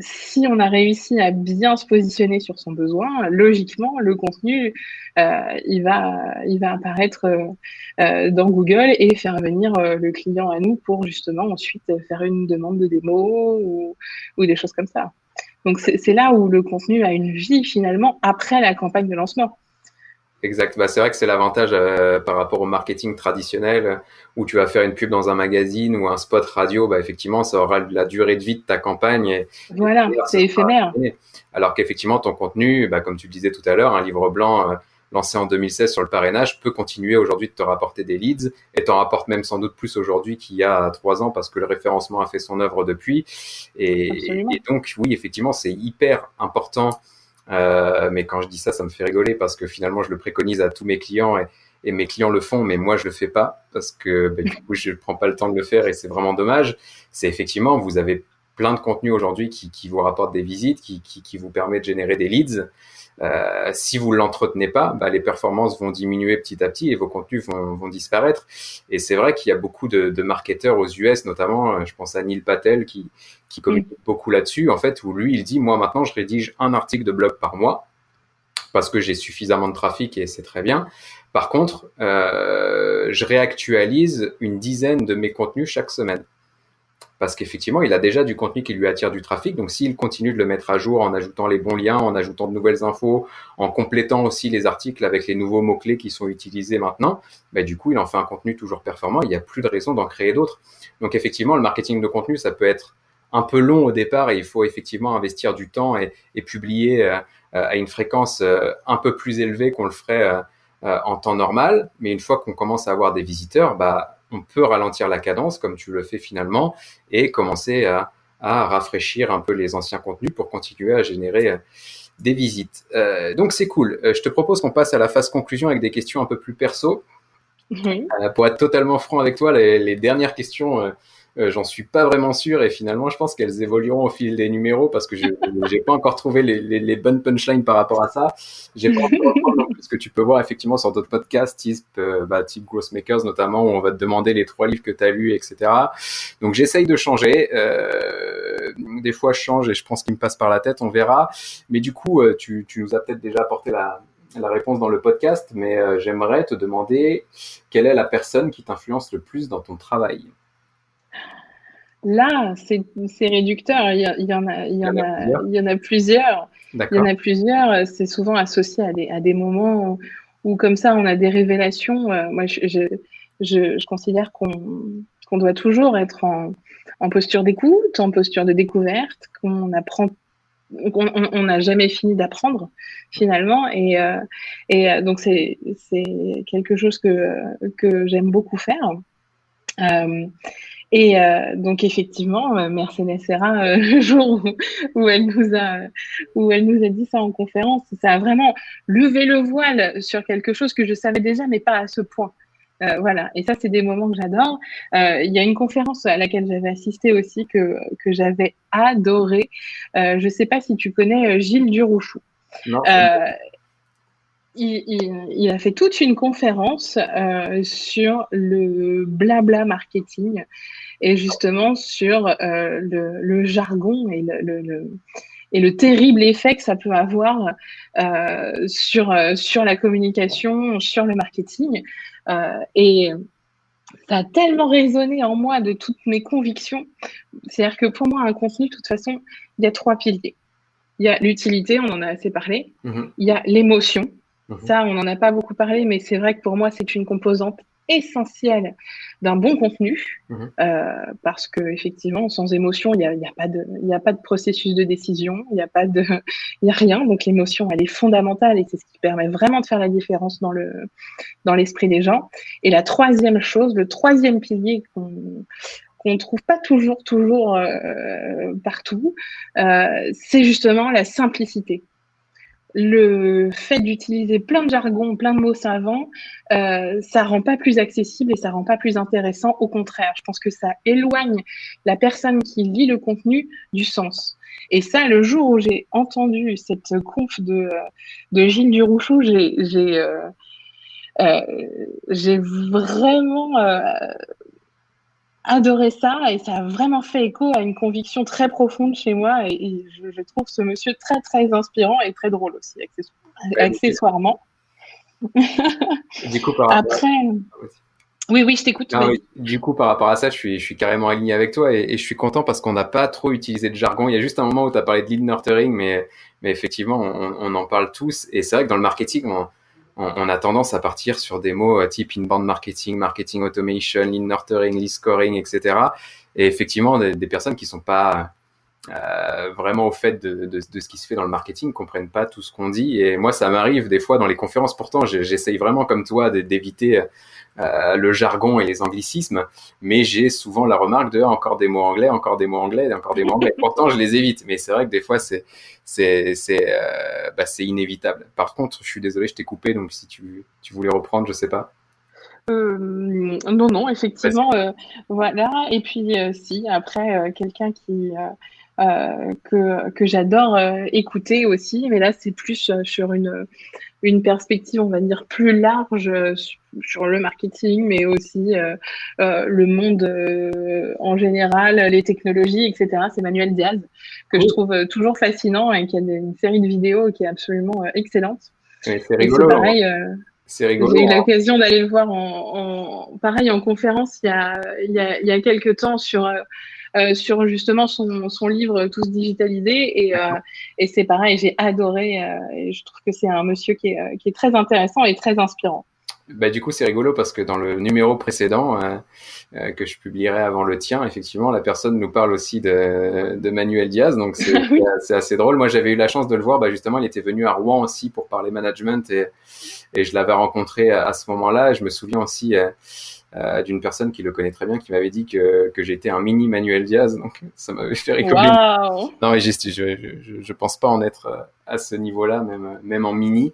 si on a réussi à bien se positionner sur son besoin, logiquement, le contenu, euh, il, va, il va apparaître euh, dans Google et faire venir le client à nous pour justement ensuite faire une demande de démo ou, ou des choses comme ça. Donc c'est là où le contenu a une vie finalement après la campagne de lancement. Exact. Bah, c'est vrai que c'est l'avantage euh, par rapport au marketing traditionnel où tu vas faire une pub dans un magazine ou un spot radio. Bah, effectivement, ça aura la durée de vie de ta campagne. voilà, c'est éphémère. Alors qu'effectivement, ton contenu, bah, comme tu le disais tout à l'heure, un livre blanc euh, lancé en 2016 sur le parrainage peut continuer aujourd'hui de te rapporter des leads et t'en rapporte même sans doute plus aujourd'hui qu'il y a trois ans parce que le référencement a fait son œuvre depuis. Et, et donc, oui, effectivement, c'est hyper important euh, mais quand je dis ça, ça me fait rigoler parce que finalement, je le préconise à tous mes clients et, et mes clients le font, mais moi, je le fais pas parce que ben, du coup, je prends pas le temps de le faire et c'est vraiment dommage. C'est effectivement, vous avez plein de contenus aujourd'hui qui, qui, vous rapportent des visites, qui, qui, qui, vous permet de générer des leads. Euh, si vous l'entretenez pas, bah, les performances vont diminuer petit à petit et vos contenus vont, vont disparaître. Et c'est vrai qu'il y a beaucoup de, de, marketeurs aux US, notamment, euh, je pense à Neil Patel qui, qui communique beaucoup là-dessus, en fait, où lui, il dit, moi maintenant, je rédige un article de blog par mois parce que j'ai suffisamment de trafic et c'est très bien. Par contre, euh, je réactualise une dizaine de mes contenus chaque semaine parce qu'effectivement, il a déjà du contenu qui lui attire du trafic. Donc, s'il continue de le mettre à jour en ajoutant les bons liens, en ajoutant de nouvelles infos, en complétant aussi les articles avec les nouveaux mots-clés qui sont utilisés maintenant, bah, du coup, il en fait un contenu toujours performant. Il n'y a plus de raison d'en créer d'autres. Donc, effectivement, le marketing de contenu, ça peut être un peu long au départ et il faut effectivement investir du temps et, et publier euh, à une fréquence euh, un peu plus élevée qu'on le ferait euh, en temps normal. Mais une fois qu'on commence à avoir des visiteurs, bah, on peut ralentir la cadence comme tu le fais finalement et commencer à, rafraîchir un peu les anciens contenus pour continuer à générer euh, des visites. Euh, donc c'est cool. Euh, je te propose qu'on passe à la phase conclusion avec des questions un peu plus perso. pour être totalement franc avec toi, les dernières questions j'en suis pas vraiment sûr et finalement, je pense qu'elles évolueront au fil des numéros parce que j'ai pas encore trouvé les, les, les, bonnes punchlines par rapport à ça. J'ai pas encore ce que tu peux voir effectivement sur d'autres podcasts, type, euh, bah, type Grossmakers notamment, où on va te demander les trois livres que tu as lus, etc. Donc j'essaye de changer. Euh, des fois, je change et je pense qu'il me passe par la tête, on verra. Mais du coup, euh, tu, tu nous as peut-être déjà apporté la, la réponse dans le podcast, mais euh, j'aimerais te demander quelle est la personne qui t'influence le plus dans ton travail? Là, c'est réducteur. Il y, en a, il y en a, il y en a plusieurs. Il y en a plusieurs. C'est souvent associé à des, moments où, comme ça, on a des révélations. Euh, moi, je, considère qu'on doit toujours être en, posture d'écoute, en posture de découverte, qu'on apprend on n'a jamais fini d'apprendre finalement et, euh, euh, donc c'est quelque chose que, j'aime beaucoup faire. Euh, et euh, donc effectivement, euh, Mercedes Serra, euh, le jour où, elle nous a où elle nous a dit ça en conférence, ça a vraiment levé le voile sur quelque chose que je savais déjà, mais pas à ce point. Euh, voilà, et ça c'est des moments que j'adore. Il y a une conférence à laquelle j'avais assisté aussi que que j'avais adoré. je ne sais pas si tu connais Gilles Durouchou. Non, il, a fait toute une conférence euh, sur le blabla marketing et justement sur euh, le, jargon et le, et le terrible effet que ça peut avoir euh, sur, sur la communication, sur le marketing. et ça a tellement résonné en moi de toutes mes convictions. C'est-à-dire que pour moi, un contenu, de toute façon, il y a trois piliers. Il y a l'utilité, on en a assez parlé. Mm-hmm. Il y a l'émotion. Mhm. Ça, on n'en a pas beaucoup parlé, mais c'est vrai que pour moi, c'est une composante essentielle d'un bon contenu, mhm. euh, parce que effectivement, sans émotion, il n'y a, y a, pas de, y a pas de processus de décision, il n'y a pas de, il y a rien. Donc l'émotion, elle est fondamentale et c'est ce qui permet vraiment de faire la différence dans le, dans l'esprit des gens. Et la troisième chose, le troisième pilier qu'on qu'on ne trouve pas toujours, toujours euh, partout, euh, c'est justement la simplicité le fait d'utiliser plein de jargon, plein de mots savants, euh, ça rend pas plus accessible et ça rend pas plus intéressant. Au contraire, je pense que ça éloigne la personne qui lit le contenu du sens. Et ça, le jour où j'ai entendu cette conf de, de Gilles Durouchou, j'ai j'ai euh, euh, vraiment adoré ça et ça a vraiment fait écho à une conviction très profonde chez moi et, je, trouve ce monsieur très très inspirant et très drôle aussi accessoirement. Du coup, par Après, ah, oui, oui, je t'écoute. Ah du coup, par rapport à ça, je suis, je suis carrément aligné avec toi et, je suis content parce qu'on n'a pas trop utilisé de jargon. Il y a juste un moment où tu as parlé de lead nurturing, mais, mais effectivement, on, on en parle tous. Et c'est vrai que dans le marketing, on, on, a tendance à partir sur des mots euh, type inbound marketing, marketing automation, lead nurturing, lead scoring, etc. Et effectivement, des, des personnes qui sont pas euh, vraiment au fait de, de, de, ce qui se fait dans le marketing, comprennent pas tout ce qu'on dit. Et moi, ça m'arrive des fois dans les conférences. Pourtant, j'essaye vraiment comme toi d'éviter euh, le jargon et les anglicismes, mais j'ai souvent la remarque de encore des mots anglais, encore des mots anglais, encore des mots anglais. Pourtant, je les évite, mais c'est vrai que des fois, c'est c'est c'est euh, bah, c'est inévitable. Par contre, je suis désolé, je t'ai coupé, donc si tu tu voulais reprendre, je sais pas. Euh, non, non, effectivement, voilà. Et puis, si, après, quelqu'un qui, euh, que, que j'adore euh, écouter aussi, mais là c'est plus euh, sur une, une perspective, on va dire, plus large sur le marketing, mais aussi le monde en général, les technologies, etc. C'est Manuel Diaz, que je trouve toujours fascinant et qui a une série de vidéos qui est absolument excellente. c'est rigolo. pareil. C'est rigolo. J'ai eu hein. l'occasion d'aller le voir en, en, pareil en conférence il y a, il y a, il y a quelques temps sur euh, sur justement son, son, livre Tous digitalisés. Et, euh, et c'est pareil, j'ai adoré. Euh, et je trouve que c'est un monsieur qui est, qui est très intéressant et très inspirant. Bah, du coup, c'est rigolo parce que dans le numéro précédent que je publierai avant le tien, effectivement, la personne nous parle aussi de, de Manuel Diaz. Donc, c'est assez drôle. Moi, j'avais eu la chance de le voir. Bah, justement, il était venu à Rouen aussi pour parler management et, et je l'avais rencontré à, ce moment-là. Je me souviens aussi d'une personne qui le connaît très bien, qui m'avait dit que, que j'étais un mini Manuel Diaz. Donc ça m'avait fait rigoler. Non, mais je, je, je, pense pas en être euh, à ce niveau-là, même, même en mini.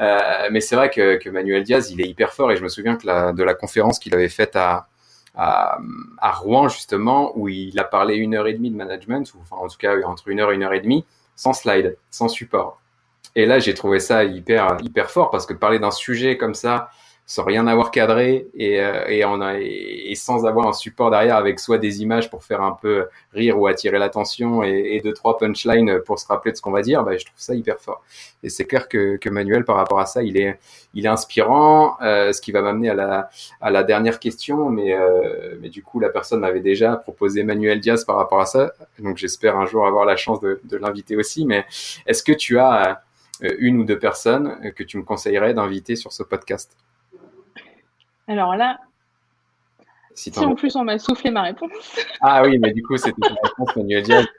Euh, mais c'est vrai que, que Manuel Diaz, il est hyper fort. Et je me souviens que la, de la conférence qu'il avait faite à, à, à, Rouen, justement, où il a parlé une heure et demie de management, ou enfin en tout cas entre une heure et une heure et demie, sans slide, sans support. Et là, j'ai trouvé ça hyper, hyper fort parce que parler d'un sujet comme ça, sans rien avoir cadré et, euh, et, sans avoir un support derrière avec soit des images pour faire un peu rire ou attirer l'attention et, et deux trois punchlines pour se rappeler de ce qu'on va dire, bah, je trouve ça hyper fort. Et c'est clair que, Manuel par rapport à ça, il est inspirant, euh, ce qui va m'amener à la dernière question, mais euh, mais du coup la personne m'avait déjà proposé Manuel Diaz par rapport à ça, donc j'espère un jour avoir la chance de l'inviter aussi. Mais est-ce que tu as une ou deux personnes que tu me conseillerais d'inviter sur ce podcast? Alors là, si, en plus on m'a soufflé ma réponse. Ah oui, mais du coup, c'était une réponse Manuel Diaz.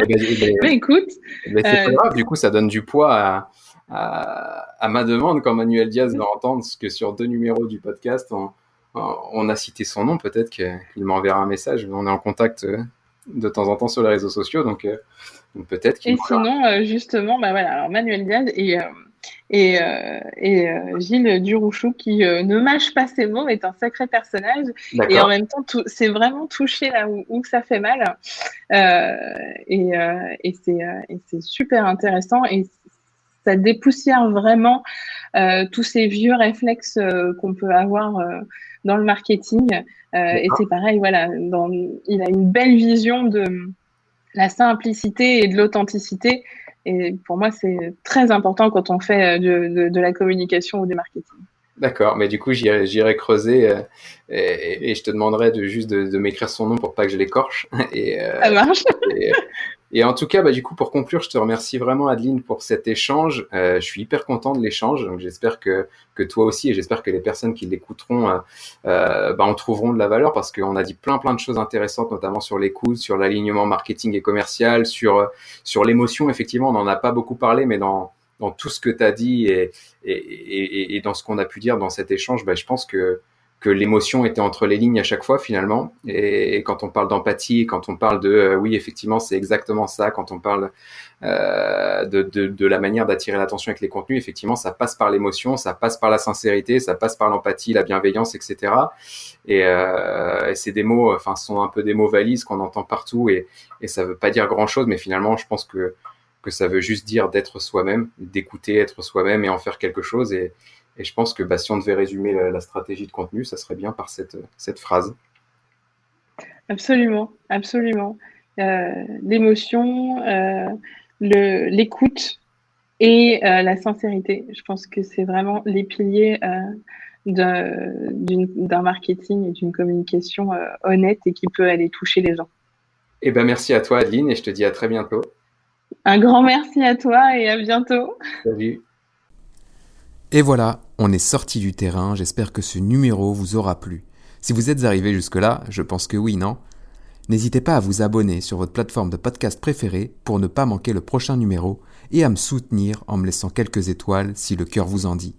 Eh ben, eh ben, mais écoute. Eh ben, c'est pas euh, grave, du coup, ça donne du poids à, ma demande quand Manuel Diaz va entendre que sur deux numéros du podcast, on, a cité son nom. Peut-être qu'il m'enverra un message. On est en contact euh, de temps en temps sur les réseaux sociaux, donc, euh, peut-être qu'il. Et sinon, justement, bah voilà, alors Manuel Diaz et et, euh, et euh, Gilles Durouchou, qui euh, ne mâche pas ses mots, est un sacré personnage. Et en même temps, c'est vraiment touché là où, ça fait mal. et et c'est super intéressant. Et ça dépoussière vraiment tous ces vieux réflexes qu'on peut avoir dans le marketing. et c'est pareil, voilà, dans, il a une belle vision de la simplicité et de l'authenticité et pour moi, c'est très important quand on fait euh, de, la communication ou du marketing. D'accord, mais du coup, j'irai creuser euh, et, je te demanderai de juste de, m'écrire son nom pour pas que je l'écorche. Et, euh, Ça marche. Et en tout cas, bah, du coup, pour conclure, je te remercie vraiment, Adeline, pour cet échange. Euh, je suis hyper content de l'échange. Donc, j'espère que, que toi aussi, et j'espère que les personnes qui l'écouteront euh, euh, bah, en trouveront de la valeur parce qu'on a dit plein, plein de choses intéressantes, notamment sur l'écoute, sur l'alignement marketing et commercial, sur, sur l'émotion. Effectivement, on n'en a pas beaucoup parlé, mais dans, dans tout ce que tu as dit et, et, et, et, dans ce qu'on a pu dire dans cet échange, bah, je pense que que l'émotion était entre les lignes à chaque fois finalement. Et, quand on parle d'empathie, quand on parle de euh, oui effectivement c'est exactement ça, quand on parle euh, de, de, la manière d'attirer l'attention avec les contenus, effectivement ça passe par l'émotion, ça passe par la sincérité, ça passe par l'empathie, la bienveillance, etc. Et, euh, et c'est des mots, enfin sont un peu des mots valises qu'on entend partout et, et ça veut pas dire grand chose, mais finalement je pense que que ça veut juste dire d'être soi-même, d'écouter, être soi-même et en faire quelque chose. Et, et je pense que bah, si on devait résumer la, stratégie de contenu, ça serait bien par cette, cette phrase. Absolument, absolument. L'émotion, l'écoute et la sincérité. Je pense que c'est vraiment les piliers d'un marketing et d'une communication honnête et qui peut aller toucher les gens. Eh ben, merci à toi, Adeline, et je te dis à très bientôt. Un grand merci à toi et à bientôt. Salut. Et voilà, on est sorti du terrain. J'espère que ce numéro vous aura plu. Si vous êtes arrivé jusque-là, je pense que oui, non? N'hésitez pas à vous abonner sur votre plateforme de podcast préférée pour ne pas manquer le prochain numéro et à me soutenir en me laissant quelques étoiles si le cœur vous en dit.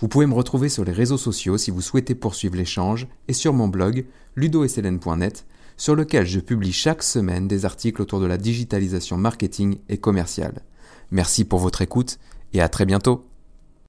Vous pouvez me retrouver sur les réseaux sociaux si vous souhaitez poursuivre l'échange et sur mon blog ludosln.net sur lequel je publie chaque semaine des articles autour de la digitalisation marketing et commerciale. Merci pour votre écoute et à très bientôt.